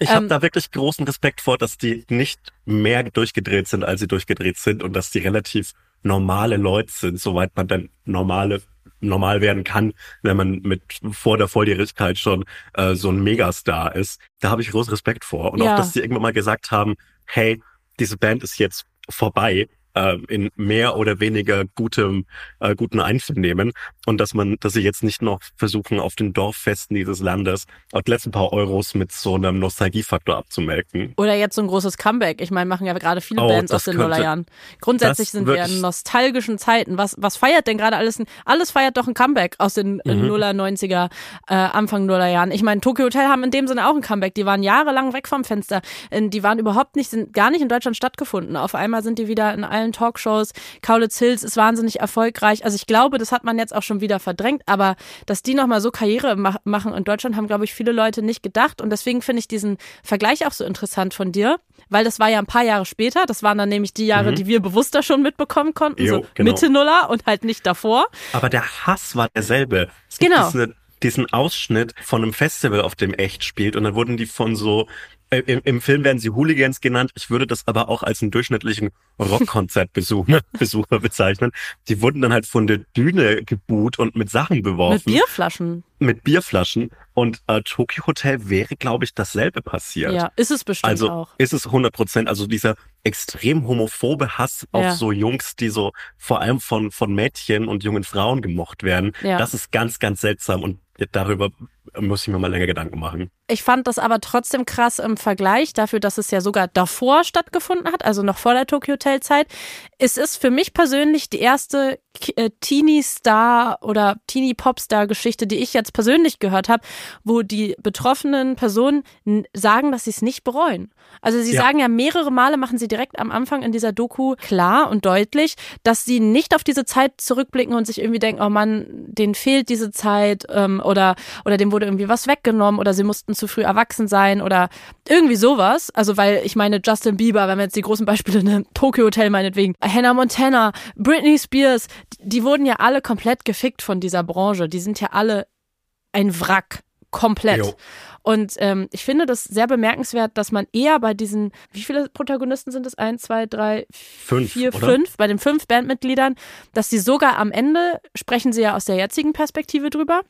Ich habe Ähm, da wirklich großen Respekt vor, dass die nicht mehr durchgedreht sind, als sie durchgedreht sind und dass die relativ normale Leute sind, soweit man dann normale normal werden kann, wenn man mit vor der Volljährigkeit schon äh, so ein Megastar ist. Da habe ich großen Respekt vor. Und Ja. auch, dass sie irgendwann mal gesagt haben, hey, diese Band ist jetzt vorbei äh, in mehr oder weniger gutem, äh, guten Einvernehmen und dass man, dass sie jetzt nicht noch versuchen, auf den Dorffesten dieses Landes auch die letzten paar Euros mit so einem Nostalgiefaktor abzumelken. Oder jetzt so ein großes Comeback. Ich meine, machen ja gerade viele Oh, Bands aus den Nullerjahren. Grundsätzlich sind wir in nostalgischen Zeiten. Was, was feiert denn gerade alles? Alles feiert doch ein Comeback aus den äh, Mhm. Nuller, 90er, äh, Anfang Nullerjahren. Ich meine, Tokyo Hotel haben in dem Sinne auch ein Comeback. Die waren jahrelang weg vom Fenster. Die waren überhaupt nicht, sind gar nicht in Deutschland stattgefunden. Auf einmal sind die wieder in allen Talkshows. Kaulitz Hills ist wahnsinnig erfolgreich. Also ich glaube, das hat man jetzt auch schon wieder verdrängt. Aber dass die nochmal so Karriere mach machen in Deutschland, haben, glaube ich, viele Leute nicht gedacht. Und deswegen finde ich diesen Vergleich auch so interessant von dir, weil das war ja ein paar Jahre später. Das waren dann nämlich die Jahre, die wir bewusster schon mitbekommen konnten, Mhm. Jo, so genau. Mitte Nuller und halt nicht davor. Aber der Hass war derselbe. Es Genau. Diese, diesen Ausschnitt von einem Festival, auf dem echt spielt und dann wurden die von so im, Im Film werden sie Hooligans genannt. Ich würde das aber auch als einen durchschnittlichen Rockkonzertbesucher *laughs* Besucher bezeichnen. Die wurden dann halt von der Bühne gebuht und mit Sachen beworfen. Mit Bierflaschen. Mit Bierflaschen. Und äh, Tokyo Hotel wäre, glaube ich, dasselbe passiert. Ja, ist es bestimmt Also auch. ist es 100 Prozent, also dieser extrem homophobe Hass auf Ja. so Jungs, die so vor allem von, von Mädchen und jungen Frauen gemocht werden, Ja. das ist ganz, ganz seltsam und darüber muss ich mir mal länger Gedanken machen. Ich fand das aber trotzdem krass im Vergleich dafür, dass es ja sogar davor stattgefunden hat, also noch vor der Tokyo Hotel Zeit. Es ist für mich persönlich die erste äh, Teenie Star oder Teenie Popstar Geschichte, die ich jetzt persönlich gehört habe, wo die betroffenen Personen sagen, dass sie es nicht bereuen. Also sie Ja. sagen ja mehrere Male, machen sie direkt am Anfang in dieser Doku klar und deutlich, dass sie nicht auf diese Zeit zurückblicken und sich irgendwie denken, oh Mann, denen fehlt diese Zeit ähm, oder, oder dem wurde irgendwie was weggenommen oder sie mussten zu früh erwachsen sein oder irgendwie sowas. Also weil ich meine, Justin Bieber, wenn wir jetzt die großen Beispiele nehmen, *laughs* Tokyo Hotel meinetwegen, Hannah Montana, Britney Spears, die wurden ja alle komplett gefickt von dieser Branche. Die sind ja alle ein Wrack. Komplett. Jo. Und ähm, ich finde das sehr bemerkenswert, dass man eher bei diesen, wie viele Protagonisten sind es? Eins, zwei, drei, Fünf, vier, oder? fünf, bei den fünf Bandmitgliedern, dass die sogar am Ende, sprechen sie ja aus der jetzigen Perspektive drüber.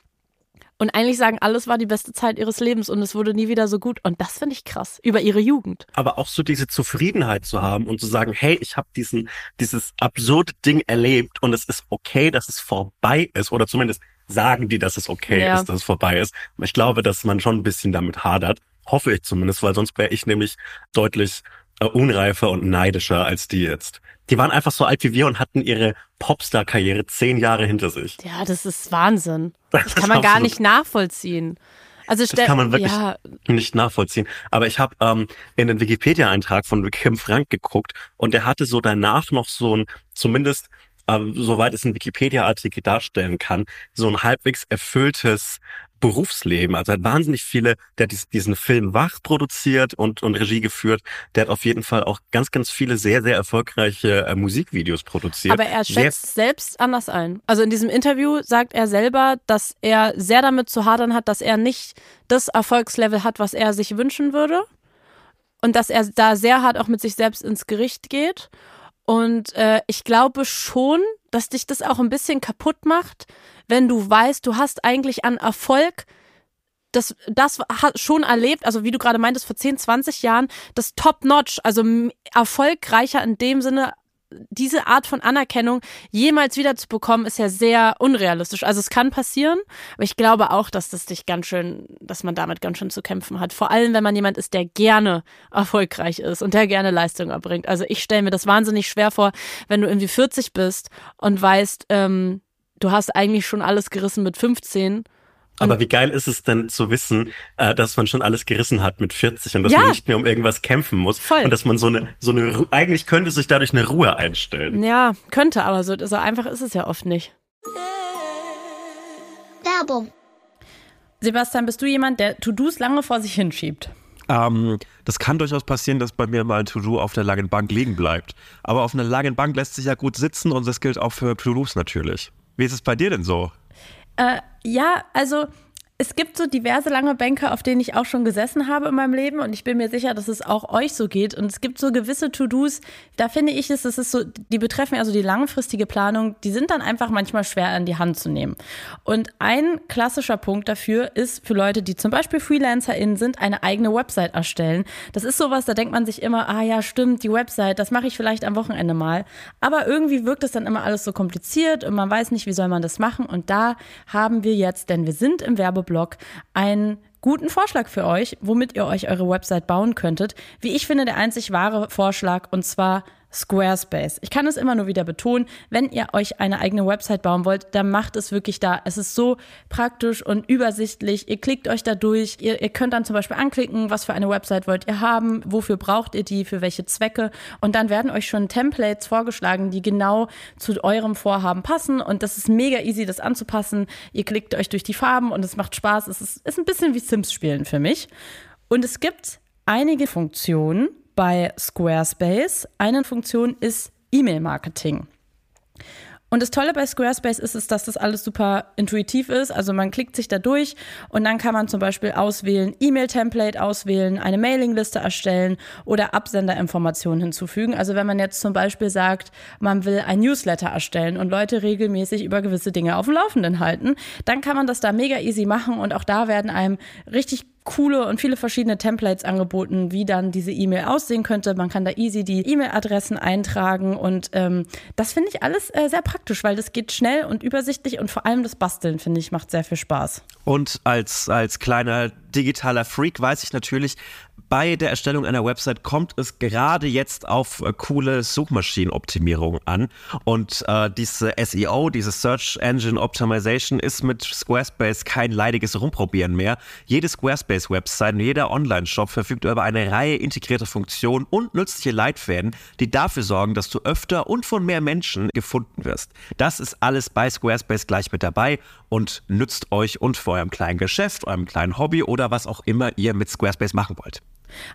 Und eigentlich sagen, alles war die beste Zeit ihres Lebens und es wurde nie wieder so gut. Und das finde ich krass. Über ihre Jugend. Aber auch so diese Zufriedenheit zu haben und zu sagen, hey, ich habe diesen dieses absurde Ding erlebt und es ist okay, dass es vorbei ist oder zumindest sagen die, dass es okay Ja. ist, dass es vorbei ist. Ich glaube, dass man schon ein bisschen damit hadert, hoffe ich zumindest, weil sonst wäre ich nämlich deutlich unreifer und neidischer als die jetzt. Die waren einfach so alt wie wir und hatten ihre Popstar-Karriere zehn Jahre hinter sich. Ja, das ist Wahnsinn. Das Das kann man gar nicht nachvollziehen. Also Das kann man wirklich ja, nicht nachvollziehen. Aber ich habe ähm, in den Wikipedia-Eintrag von Kim Frank geguckt und der hatte so danach noch so ein, zumindest ähm, soweit es ein Wikipedia-Artikel darstellen kann, so ein halbwegs erfülltes Berufsleben. Also er hat wahnsinnig viele, der hat dies- diesen Film Wach produziert und, und Regie geführt. Der hat auf jeden Fall auch ganz, ganz viele sehr, sehr erfolgreiche äh, Musikvideos produziert. Aber er Sehr schätzt selbst anders ein. Also in diesem Interview sagt er selber, dass er sehr damit zu hadern hat, dass er nicht das Erfolgslevel hat, was er sich wünschen würde. Und dass er da sehr hart auch mit sich selbst ins Gericht geht. Und äh, ich glaube schon, dass dich das auch ein bisschen kaputt macht, wenn du weißt, du hast eigentlich an Erfolg das, das schon erlebt, also wie du gerade meintest, vor 10, 20 Jahren, das Top-Notch, also erfolgreicher in dem Sinne diese Art von Anerkennung jemals wieder zu bekommen, ist ja sehr unrealistisch. Also es kann passieren, aber ich glaube auch, dass das dich ganz schön, dass man damit ganz schön zu kämpfen hat. Vor allem, wenn man jemand ist, der gerne erfolgreich ist und der gerne Leistung erbringt. Also ich stelle mir das wahnsinnig schwer vor, wenn du irgendwie 40 bist und weißt, ähm, du hast eigentlich schon alles gerissen mit 15 aber wie geil ist es denn zu wissen, äh, dass man schon alles gerissen hat mit 40 und dass Ja. man nicht mehr um irgendwas kämpfen muss Voll. und dass man so eine so eine Ru- eigentlich könnte sich dadurch eine Ruhe einstellen. Ja, könnte, aber so, so einfach ist es ja oft nicht. Werbung. Sebastian, bist du jemand, der To-Dos lange vor sich hinschiebt? Ähm, das kann durchaus passieren, dass bei mir mal ein To-Do auf der langen Bank liegen bleibt. Aber auf einer langen Bank lässt sich ja gut sitzen und das gilt auch für To-Dos natürlich. Wie ist es bei dir denn so? Äh, ja, also es gibt so diverse lange Bänke, auf denen ich auch schon gesessen habe in meinem Leben und ich bin mir sicher, dass es auch euch so geht. Und es gibt so gewisse To-Dos, da finde ich es, das ist so, die betreffen also die langfristige Planung, die sind dann einfach manchmal schwer in die Hand zu nehmen. Und ein klassischer Punkt dafür ist für Leute, die zum Beispiel FreelancerInnen sind, eine eigene Website erstellen. Das ist sowas, da denkt man sich immer, ah ja, stimmt, die Website, das mache ich vielleicht am Wochenende mal. Aber irgendwie wirkt es dann immer alles so kompliziert und man weiß nicht, wie soll man das machen. Und da haben wir jetzt, denn wir sind im Werbeblock, einen guten Vorschlag für euch, womit ihr euch eure Website bauen könntet. Wie ich finde, der einzig wahre Vorschlag und zwar Squarespace. Ich kann es immer nur wieder betonen, wenn ihr euch eine eigene Website bauen wollt, dann macht es wirklich da. Es ist so praktisch und übersichtlich. Ihr klickt euch da durch. Ihr, ihr könnt dann zum Beispiel anklicken, was für eine Website wollt ihr haben, wofür braucht ihr die, für welche Zwecke. Und dann werden euch schon Templates vorgeschlagen, die genau zu eurem Vorhaben passen. Und das ist mega easy, das anzupassen. Ihr klickt euch durch die Farben und es macht Spaß. Es ist, ist ein bisschen wie Sims spielen für mich. Und es gibt einige Funktionen bei Squarespace. Eine Funktion ist E-Mail-Marketing. Und das Tolle bei Squarespace ist es, dass das alles super intuitiv ist. Also man klickt sich da durch und dann kann man zum Beispiel auswählen, E-Mail-Template auswählen, eine Mailingliste erstellen oder Absenderinformationen hinzufügen. Also wenn man jetzt zum Beispiel sagt, man will ein Newsletter erstellen und Leute regelmäßig über gewisse Dinge auf dem Laufenden halten, dann kann man das da mega easy machen und auch da werden einem richtig coole und viele verschiedene Templates angeboten, wie dann diese E-Mail aussehen könnte. Man kann da easy die E-Mail-Adressen eintragen und ähm, das finde ich alles äh, sehr praktisch, weil das geht schnell und übersichtlich und vor allem das Basteln, finde ich, macht sehr viel Spaß. Und als, als kleiner digitaler Freak weiß ich natürlich, bei der Erstellung einer Website kommt es gerade jetzt auf äh, coole Suchmaschinenoptimierung an. Und äh, diese SEO, diese Search Engine Optimization, ist mit Squarespace kein leidiges Rumprobieren mehr. Jede Squarespace-Website und jeder Online-Shop verfügt über eine Reihe integrierter Funktionen und nützliche Leitfäden, die dafür sorgen, dass du öfter und von mehr Menschen gefunden wirst. Das ist alles bei Squarespace gleich mit dabei und nützt euch und für eurem kleinen Geschäft, eurem kleinen Hobby oder was auch immer ihr mit Squarespace machen wollt.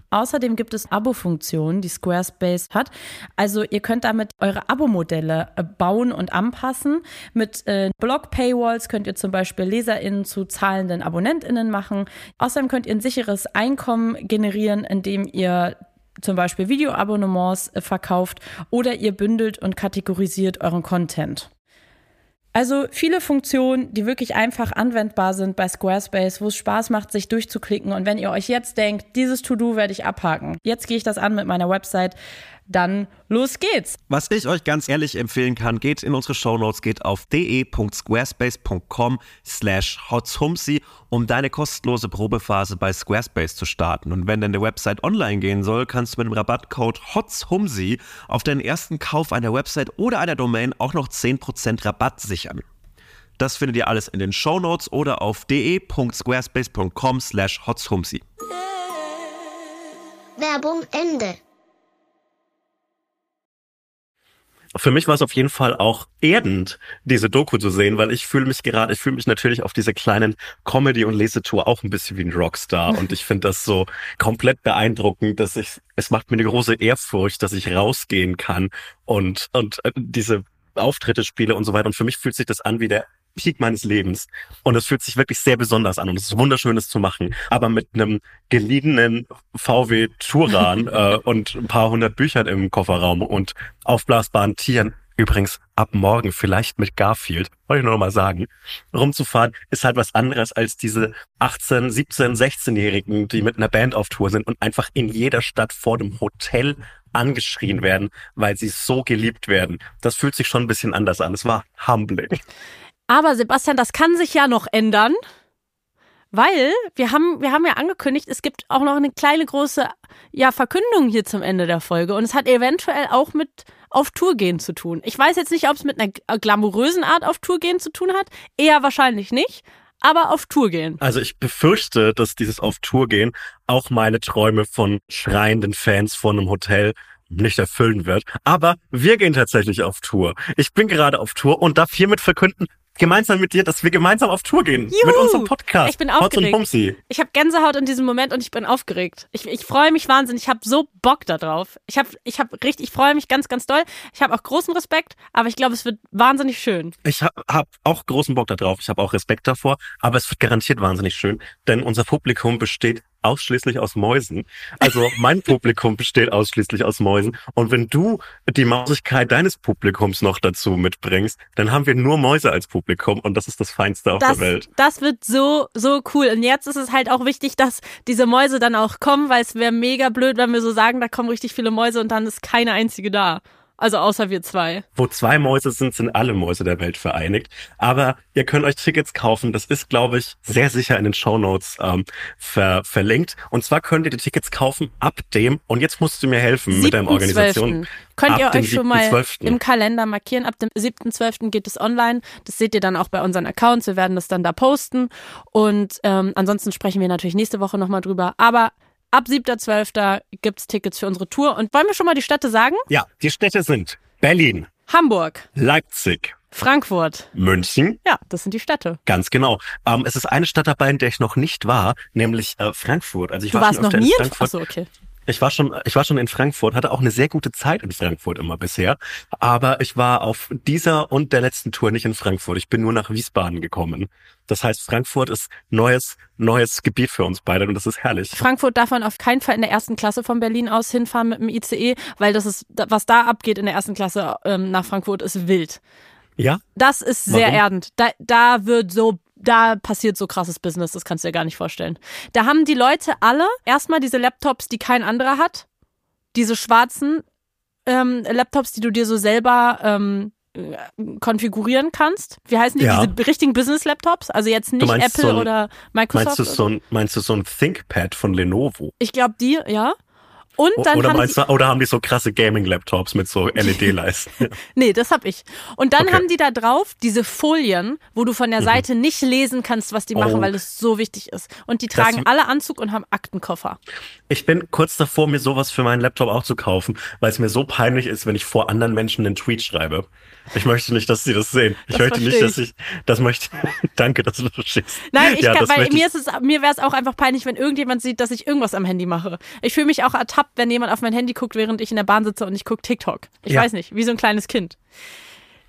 Außerdem gibt es Abo-Funktionen, die Squarespace hat. Also ihr könnt damit eure Abo-Modelle äh, bauen und anpassen. Mit äh, Blog-Paywalls könnt ihr zum Beispiel LeserInnen zu zahlenden AbonnentInnen machen. Außerdem könnt ihr ein sicheres Einkommen generieren, indem ihr zum Beispiel Videoabonnements äh, verkauft oder ihr bündelt und kategorisiert euren Content. Also viele Funktionen, die wirklich einfach anwendbar sind bei Squarespace, wo es Spaß macht, sich durchzuklicken. Und wenn ihr euch jetzt denkt, dieses To-Do werde ich abhaken, jetzt gehe ich das an mit meiner Website, dann los geht's. Was ich euch ganz ehrlich empfehlen kann, geht in unsere Shownotes, geht auf de.squarespace.com slash hotzhumsi, um deine kostenlose Probephase bei Squarespace zu starten. Und wenn deine Website online gehen soll, kannst du mit dem Rabattcode hotzhumsi auf deinen ersten Kauf einer Website oder einer Domain auch noch 10% Rabatt sichern. Das findet ihr alles in den Shownotes oder auf de.squarespace.com slash hotzhumsi. Werbung Ende. Für mich war es auf jeden Fall auch erdend, diese Doku zu sehen, weil ich fühle mich gerade, ich fühle mich natürlich auf diese kleinen Comedy- und Lesetour auch ein bisschen wie ein Rockstar. *laughs* Und ich finde das so komplett beeindruckend, dass ich, es macht mir eine große Ehrfurcht, dass ich rausgehen kann und, und äh, diese Auftritte spiele und so weiter. Und für mich fühlt sich das an wie der Peak meines Lebens. Und es fühlt sich wirklich sehr besonders an und es ist wunderschön, es zu machen. Aber mit einem geliehenen VW Touran *laughs* äh, und ein paar hundert Büchern im Kofferraum und aufblasbaren Tieren. Übrigens ab morgen vielleicht mit Garfield, wollte ich nur noch mal sagen. Rumzufahren ist halt was anderes als diese 18, 17, 16-Jährigen, die mit einer Band auf Tour sind und einfach in jeder Stadt vor dem Hotel angeschrien werden, weil sie so geliebt werden. Das fühlt sich schon ein bisschen anders an. Es war humbling. Aber Sebastian, das kann sich ja noch ändern. Weil wir haben, wir haben ja angekündigt, es gibt auch noch eine kleine große ja, Verkündung hier zum Ende der Folge. Und es hat eventuell auch mit auf Tour gehen zu tun. Ich weiß jetzt nicht, ob es mit einer glamourösen Art auf Tour gehen zu tun hat. Eher wahrscheinlich nicht. Aber auf Tour gehen. Also ich befürchte, dass dieses auf Tour gehen auch meine Träume von schreienden Fans von einem Hotel nicht erfüllen wird. Aber wir gehen tatsächlich auf Tour. Ich bin gerade auf Tour und darf hiermit verkünden, gemeinsam mit dir, dass wir gemeinsam auf Tour gehen. Juhu! Mit unserem Podcast. Ich bin Hotz aufgeregt. und Humsi. Ich habe Gänsehaut in diesem Moment und ich bin aufgeregt. Ich, ich freue mich wahnsinnig. Ich habe so Bock da drauf. Ich habe ich hab richtig, ich freue mich ganz, ganz doll. Ich habe auch großen Respekt, aber ich glaube, es wird wahnsinnig schön. Ich habe hab auch großen Bock da drauf. Ich habe auch Respekt davor. Aber es wird garantiert wahnsinnig schön, denn unser Publikum besteht ausschließlich aus Mäusen. Also mein Publikum besteht ausschließlich aus Mäusen. Und wenn du die Mausigkeit deines Publikums noch dazu mitbringst, dann haben wir nur Mäuse als Publikum und das ist das Feinste auf Das, der Welt. das wird so, so cool. Und jetzt ist es halt auch wichtig, dass diese Mäuse dann auch kommen, weil es wäre mega blöd, wenn wir so sagen, da kommen richtig viele Mäuse und dann ist keine einzige da. Also außer wir zwei. Wo zwei Mäuse sind, sind alle Mäuse der Welt vereinigt. Aber ihr könnt euch Tickets kaufen. Das ist, glaube ich, sehr sicher in den Shownotes ähm, ver verlinkt. Und zwar könnt ihr die Tickets kaufen ab dem, und jetzt musst du mir helfen mit deiner Organisation. 7.12.. Könnt ihr euch schon mal 7.12.. im Kalender markieren. Ab dem 7.12. geht es online. Das seht ihr dann auch bei unseren Accounts. Wir werden das dann da posten. Und ähm, ansonsten sprechen wir natürlich nächste Woche nochmal drüber. Aber ab 7.12. gibt's Tickets für unsere Tour. Und wollen wir schon mal die Städte sagen? Ja, die Städte sind Berlin, Hamburg, Leipzig, Frankfurt. München, Ja, das sind die Städte. Ganz genau. Ähm, es ist eine Stadt dabei, in der ich noch nicht war, nämlich äh, Frankfurt. Also ich Du war warst noch nie in Frankfurt. Achso, okay. Ich war schon, ich war schon in Frankfurt, hatte auch eine sehr gute Zeit in Frankfurt immer bisher. Aber ich war auf dieser und der letzten Tour nicht in Frankfurt. Ich bin nur nach Wiesbaden gekommen. Das heißt, Frankfurt ist neues, neues Gebiet für uns beide und das ist herrlich. Frankfurt darf man auf keinen Fall in der ersten Klasse von Berlin aus hinfahren mit dem ICE, weil das ist, was da abgeht in der ersten Klasse ähm, nach Frankfurt, ist wild. Ja? Das ist sehr Warum? erdend. Da, da wird so, da passiert so krasses Business, das kannst du dir gar nicht vorstellen. Da haben die Leute alle erstmal diese Laptops, die kein anderer hat. Diese schwarzen ähm, Laptops, die du dir so selber ähm, äh, konfigurieren kannst. Wie heißen die? Ja. Diese richtigen Business-Laptops? Also jetzt nicht Apple so ein- oder Microsoft. Meinst du so ein, meinst du so ein ThinkPad von Lenovo? Ich glaube die, ja. Und dann oder haben meinst die, du, oder haben die so krasse Gaming-Laptops mit so *laughs* LED-Leisten? *laughs* nee, das hab ich. Und dann Okay. haben die da drauf diese Folien, wo du von der Seite nicht lesen kannst, was die machen, Oh. weil es so wichtig ist. Und die tragen Das- alle Anzug und haben Aktenkoffer. Ich bin kurz davor, mir sowas für meinen Laptop auch zu kaufen, weil es mir so peinlich ist, wenn ich vor anderen Menschen einen Tweet schreibe. Ich möchte nicht, dass sie das sehen. Ich Das möchte nicht, dass ich, das möchte, *laughs* danke, dass du das verstehst. Nein, ich ja, kann, das weil mir ich, ist es, mir wäre es auch einfach peinlich, wenn irgendjemand sieht, dass ich irgendwas am Handy mache. Ich fühle mich auch ertappt, wenn jemand auf mein Handy guckt, während ich in der Bahn sitze und ich gucke TikTok. Ich Ja. weiß nicht, wie so ein kleines Kind.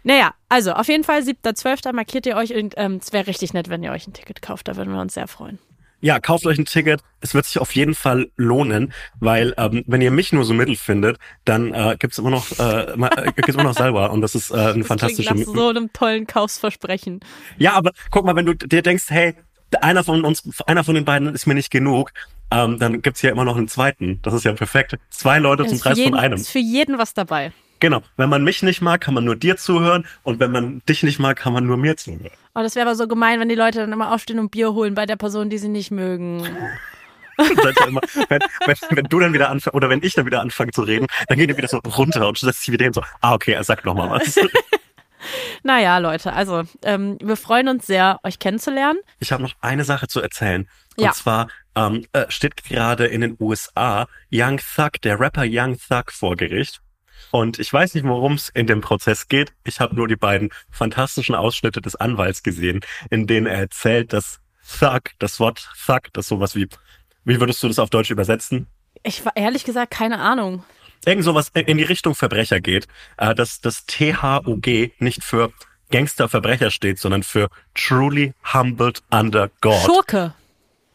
Naja, also auf jeden Fall 7.12. markiert ihr euch und ähm, es wäre richtig nett, wenn ihr euch ein Ticket kauft. Da würden wir uns sehr freuen. ja, kauft euch ein Ticket. Es wird sich auf jeden Fall lohnen, weil ähm, wenn ihr mich nur so mittel findet, dann äh, gibt's immer noch, äh, äh, gibt's immer noch Salwa und das ist äh, eine Das fantastische. nach so einem tollen Kaufsversprechen. Ja, aber guck mal, wenn du dir denkst, hey, einer von uns, einer von den beiden ist mir nicht genug, ähm, dann gibt's ja immer noch einen zweiten. Das ist ja perfekt. Zwei Leute zum Preis jeden, von einem. ist für jeden was dabei. Genau. Wenn man mich nicht mag, kann man nur dir zuhören und wenn man dich nicht mag, kann man nur mir zuhören. Oh, das wäre aber so gemein, wenn die Leute dann immer aufstehen und Bier holen bei der Person, die sie nicht mögen. *laughs* Immer, wenn, wenn, wenn du dann wieder anfängst oder wenn ich dann wieder anfange zu reden, dann geht ihr wieder so runter und setzt sich wieder hin so, ah, okay, er sagt noch mal was. *laughs* Naja, Leute, also ähm, wir freuen uns sehr, euch kennenzulernen. Ich habe noch eine Sache zu erzählen. Und Ja. zwar ähm, äh, steht gerade in den USA Young Thug, der Rapper Young Thug vor Gericht. Und ich weiß nicht, worum es in dem Prozess geht. Ich habe nur die beiden fantastischen Ausschnitte des Anwalts gesehen, in denen er erzählt, dass Thug, das Wort Thug, das sowas wie, wie würdest du das auf Deutsch übersetzen? Ich war ehrlich gesagt keine Ahnung. Irgend sowas in die Richtung Verbrecher geht, äh, dass das THUG nicht für Gangster-Verbrecher steht, sondern für Truly Humbled Under God. Schurke.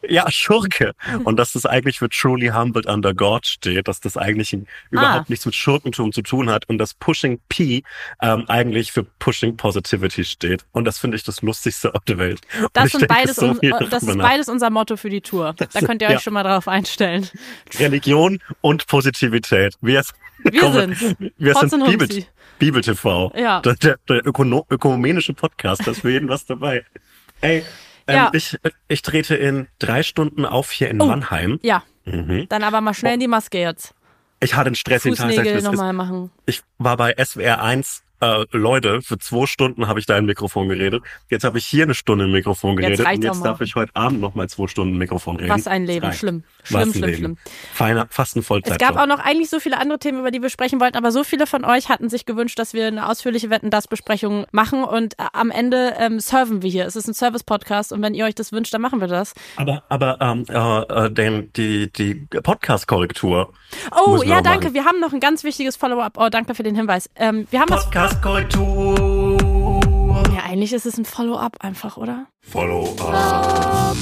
Ja, Schurke. Und dass das eigentlich für Truly Humbled Under God steht, dass das eigentlich überhaupt nichts mit Schurkentum zu tun hat und dass Pushing P ähm, eigentlich für Pushing Positivity steht. Und das finde ich das Lustigste auf der Welt. Das, sind beides so un- äh, das ist beides unser Motto für die Tour. Da könnt ihr euch ja. schon mal drauf einstellen. Religion und Positivität. Wir, Wir Komm, sind's. Wir sind Bibel. Bibel TV. Ja. Der, der, der ökono ökumenische Podcast, da ist für jeden was dabei. Ey, ähm, Ja. ich, ich trete in drei Stunden auf hier in Oh. Mannheim. Ja, Mhm. dann aber mal schnell in die Maske jetzt. Ich hatte einen stressigen Tag. Machen. Ich war bei SWR 1, äh, Leute, für zwei Stunden habe ich da im Mikrofon geredet. Jetzt habe ich hier eine Stunde im Mikrofon Jetzt geredet. reicht's und jetzt darf ich heute Abend noch mal zwei Stunden im Mikrofon reden. Was ein Leben. Reicht. Schlimm. Was Schlimm, ein schlimm, Leben. schlimm. Feiner, fast ein Es Vollzeitjob. gab auch noch eigentlich so viele andere Themen, über die wir sprechen wollten, aber so viele von euch hatten sich gewünscht, dass wir eine ausführliche Wetten das Besprechung machen und äh, am Ende ähm, serven wir hier. Es ist ein Service Podcast und wenn ihr euch das wünscht, dann machen wir das. Aber, aber ähm, äh, äh, den, die, die Podcast-Korrektur. Oh, Müssen wir ja, danke. machen. Wir haben noch ein ganz wichtiges Follow-up. Oh, danke für den Hinweis. Ähm, wir haben was. Podcast-Korrektur. Ja, eigentlich ist es ein Follow-up einfach, oder? Follow up.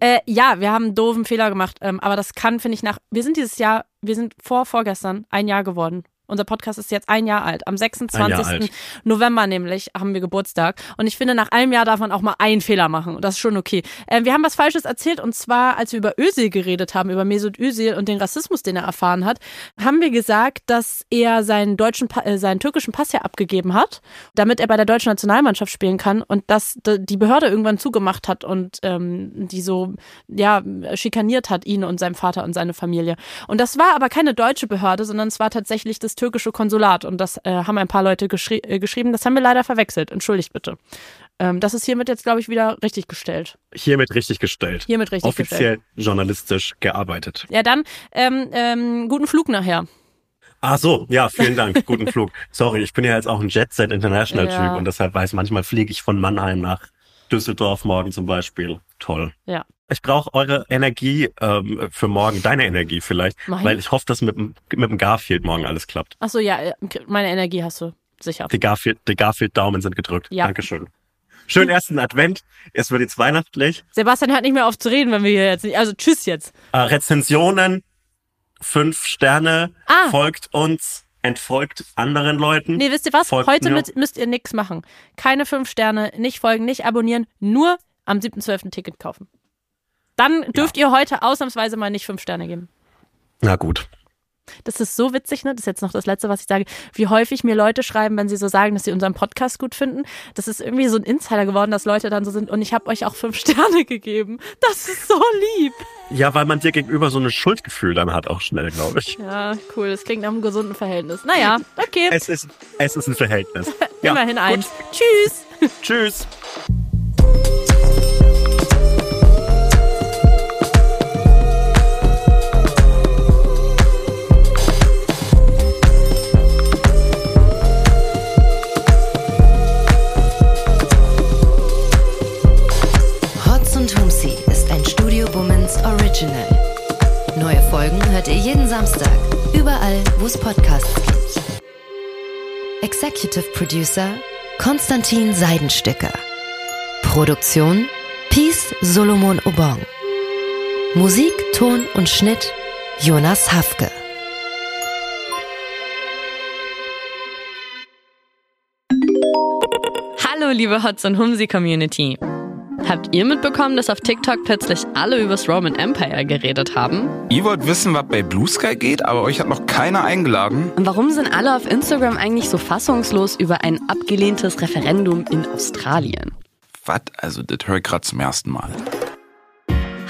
Äh, ja, wir haben einen doofen Fehler gemacht, ähm, aber das kann, finde ich, nach. Wir sind dieses Jahr, wir sind vor vorgestern ein Jahr geworden. Unser Podcast ist jetzt ein Jahr alt. Am 26. alt. November nämlich haben wir Geburtstag. Und ich finde, nach einem Jahr darf man auch mal einen Fehler machen. Und das ist schon okay. Äh, wir haben was Falsches erzählt. Und zwar, als wir über Özil geredet haben, über Mesut Özil und den Rassismus, den er erfahren hat, haben wir gesagt, dass er seinen deutschen, äh, seinen türkischen Pass ja abgegeben hat, damit er bei der deutschen Nationalmannschaft spielen kann. Und dass die Behörde irgendwann zugemacht hat und ähm, die so, ja, schikaniert hat, ihn und seinen Vater und seine Familie. Und das war aber keine deutsche Behörde, sondern es war tatsächlich das türkische Konsulat. Und das äh, haben ein paar Leute geschri äh, geschrieben. Das haben wir leider verwechselt. Entschuldigt bitte. Ähm, das ist hiermit jetzt, glaube ich, wieder richtig gestellt. Hiermit richtig gestellt. Hiermit richtig Offiziell gestellt. journalistisch gearbeitet. Ja, dann ähm, ähm, guten Flug nachher. Ach so, ja, vielen Dank. *laughs* Guten Flug. Sorry, ich bin ja jetzt auch ein Jet Set International Ja. Typ und deshalb weiß manchmal fliege ich von Mannheim nach Düsseldorf morgen zum Beispiel. Toll. Ja. Ich brauche eure Energie ähm, für morgen, deine Energie vielleicht, Meine? weil ich hoffe, dass mit, dem- mit dem Garfield morgen alles klappt. Ach so, ja, äh, meine Energie hast du sicher. Die Garfield, die Garfield-Daumen sind gedrückt. Ja. Dankeschön. Schönen ersten Advent. Es wird jetzt weihnachtlich. Sebastian hört nicht mehr auf zu reden, wenn wir hier jetzt nicht. Also tschüss jetzt. Äh, Rezensionen, fünf Sterne, Ah. folgt uns, entfolgt anderen Leuten. Nee, wisst ihr was? Folgt Heute mit, müsst ihr nichts machen. Keine fünf Sterne, nicht folgen, nicht abonnieren, nur am 7.12. Ticket kaufen. Dann dürft ihr heute ausnahmsweise mal nicht fünf Sterne geben. Na gut. Das ist so witzig, ne? Das ist jetzt noch das Letzte, was ich sage. Wie häufig mir Leute schreiben, wenn sie so sagen, dass sie unseren Podcast gut finden. Das ist irgendwie so ein Insider geworden, dass Leute dann so sind und ich habe euch auch fünf *laughs* Sterne gegeben. Das ist so lieb. Ja, weil man dir gegenüber so ein Schuldgefühl dann hat, auch schnell, glaube ich. Ja, cool. Das klingt nach einem gesunden Verhältnis. Naja, okay. Es ist, es ist ein Verhältnis. *laughs* Ja, Immerhin gut. eins. Tschüss. Tschüss. Folgen hört ihr jeden Samstag, überall, wo es Podcasts gibt. Executive Producer Konstantin Seidenstücker. Produktion Peace Solomon Obong. Musik, Ton und Schnitt Jonas Hafke. Hallo, liebe Hotz und Humsi Community. Habt ihr mitbekommen, dass auf TikTok plötzlich alle übers Roman Empire geredet haben? Ihr wollt wissen, was bei Blue Sky geht, aber euch hat noch keiner eingeladen? Und warum sind alle auf Instagram eigentlich so fassungslos über ein abgelehntes Referendum in Australien? Was? Also, das höre ich gerade zum ersten Mal.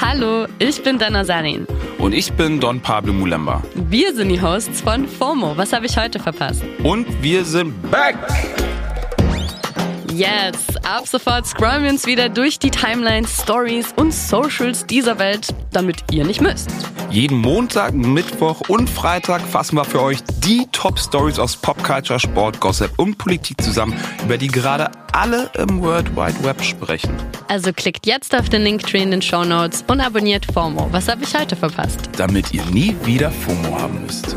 Hallo, ich bin Dana Sarin. Und ich bin Don Pablo Mulemba. Wir sind die Hosts von FOMO. Was habe ich heute verpasst? Und wir sind back! Yes, ab sofort scrollen wir uns wieder durch die Timelines, Stories und Socials dieser Welt, damit ihr nicht müsst. Jeden Montag, Mittwoch und Freitag fassen wir für euch die Top-Stories aus Popculture, Sport, Gossip und Politik zusammen, über die gerade alle im World Wide Web sprechen. Also klickt jetzt auf den Linktree in den Show Notes und abonniert FOMO. Was habe ich heute verpasst? Damit ihr nie wieder FOMO haben müsst.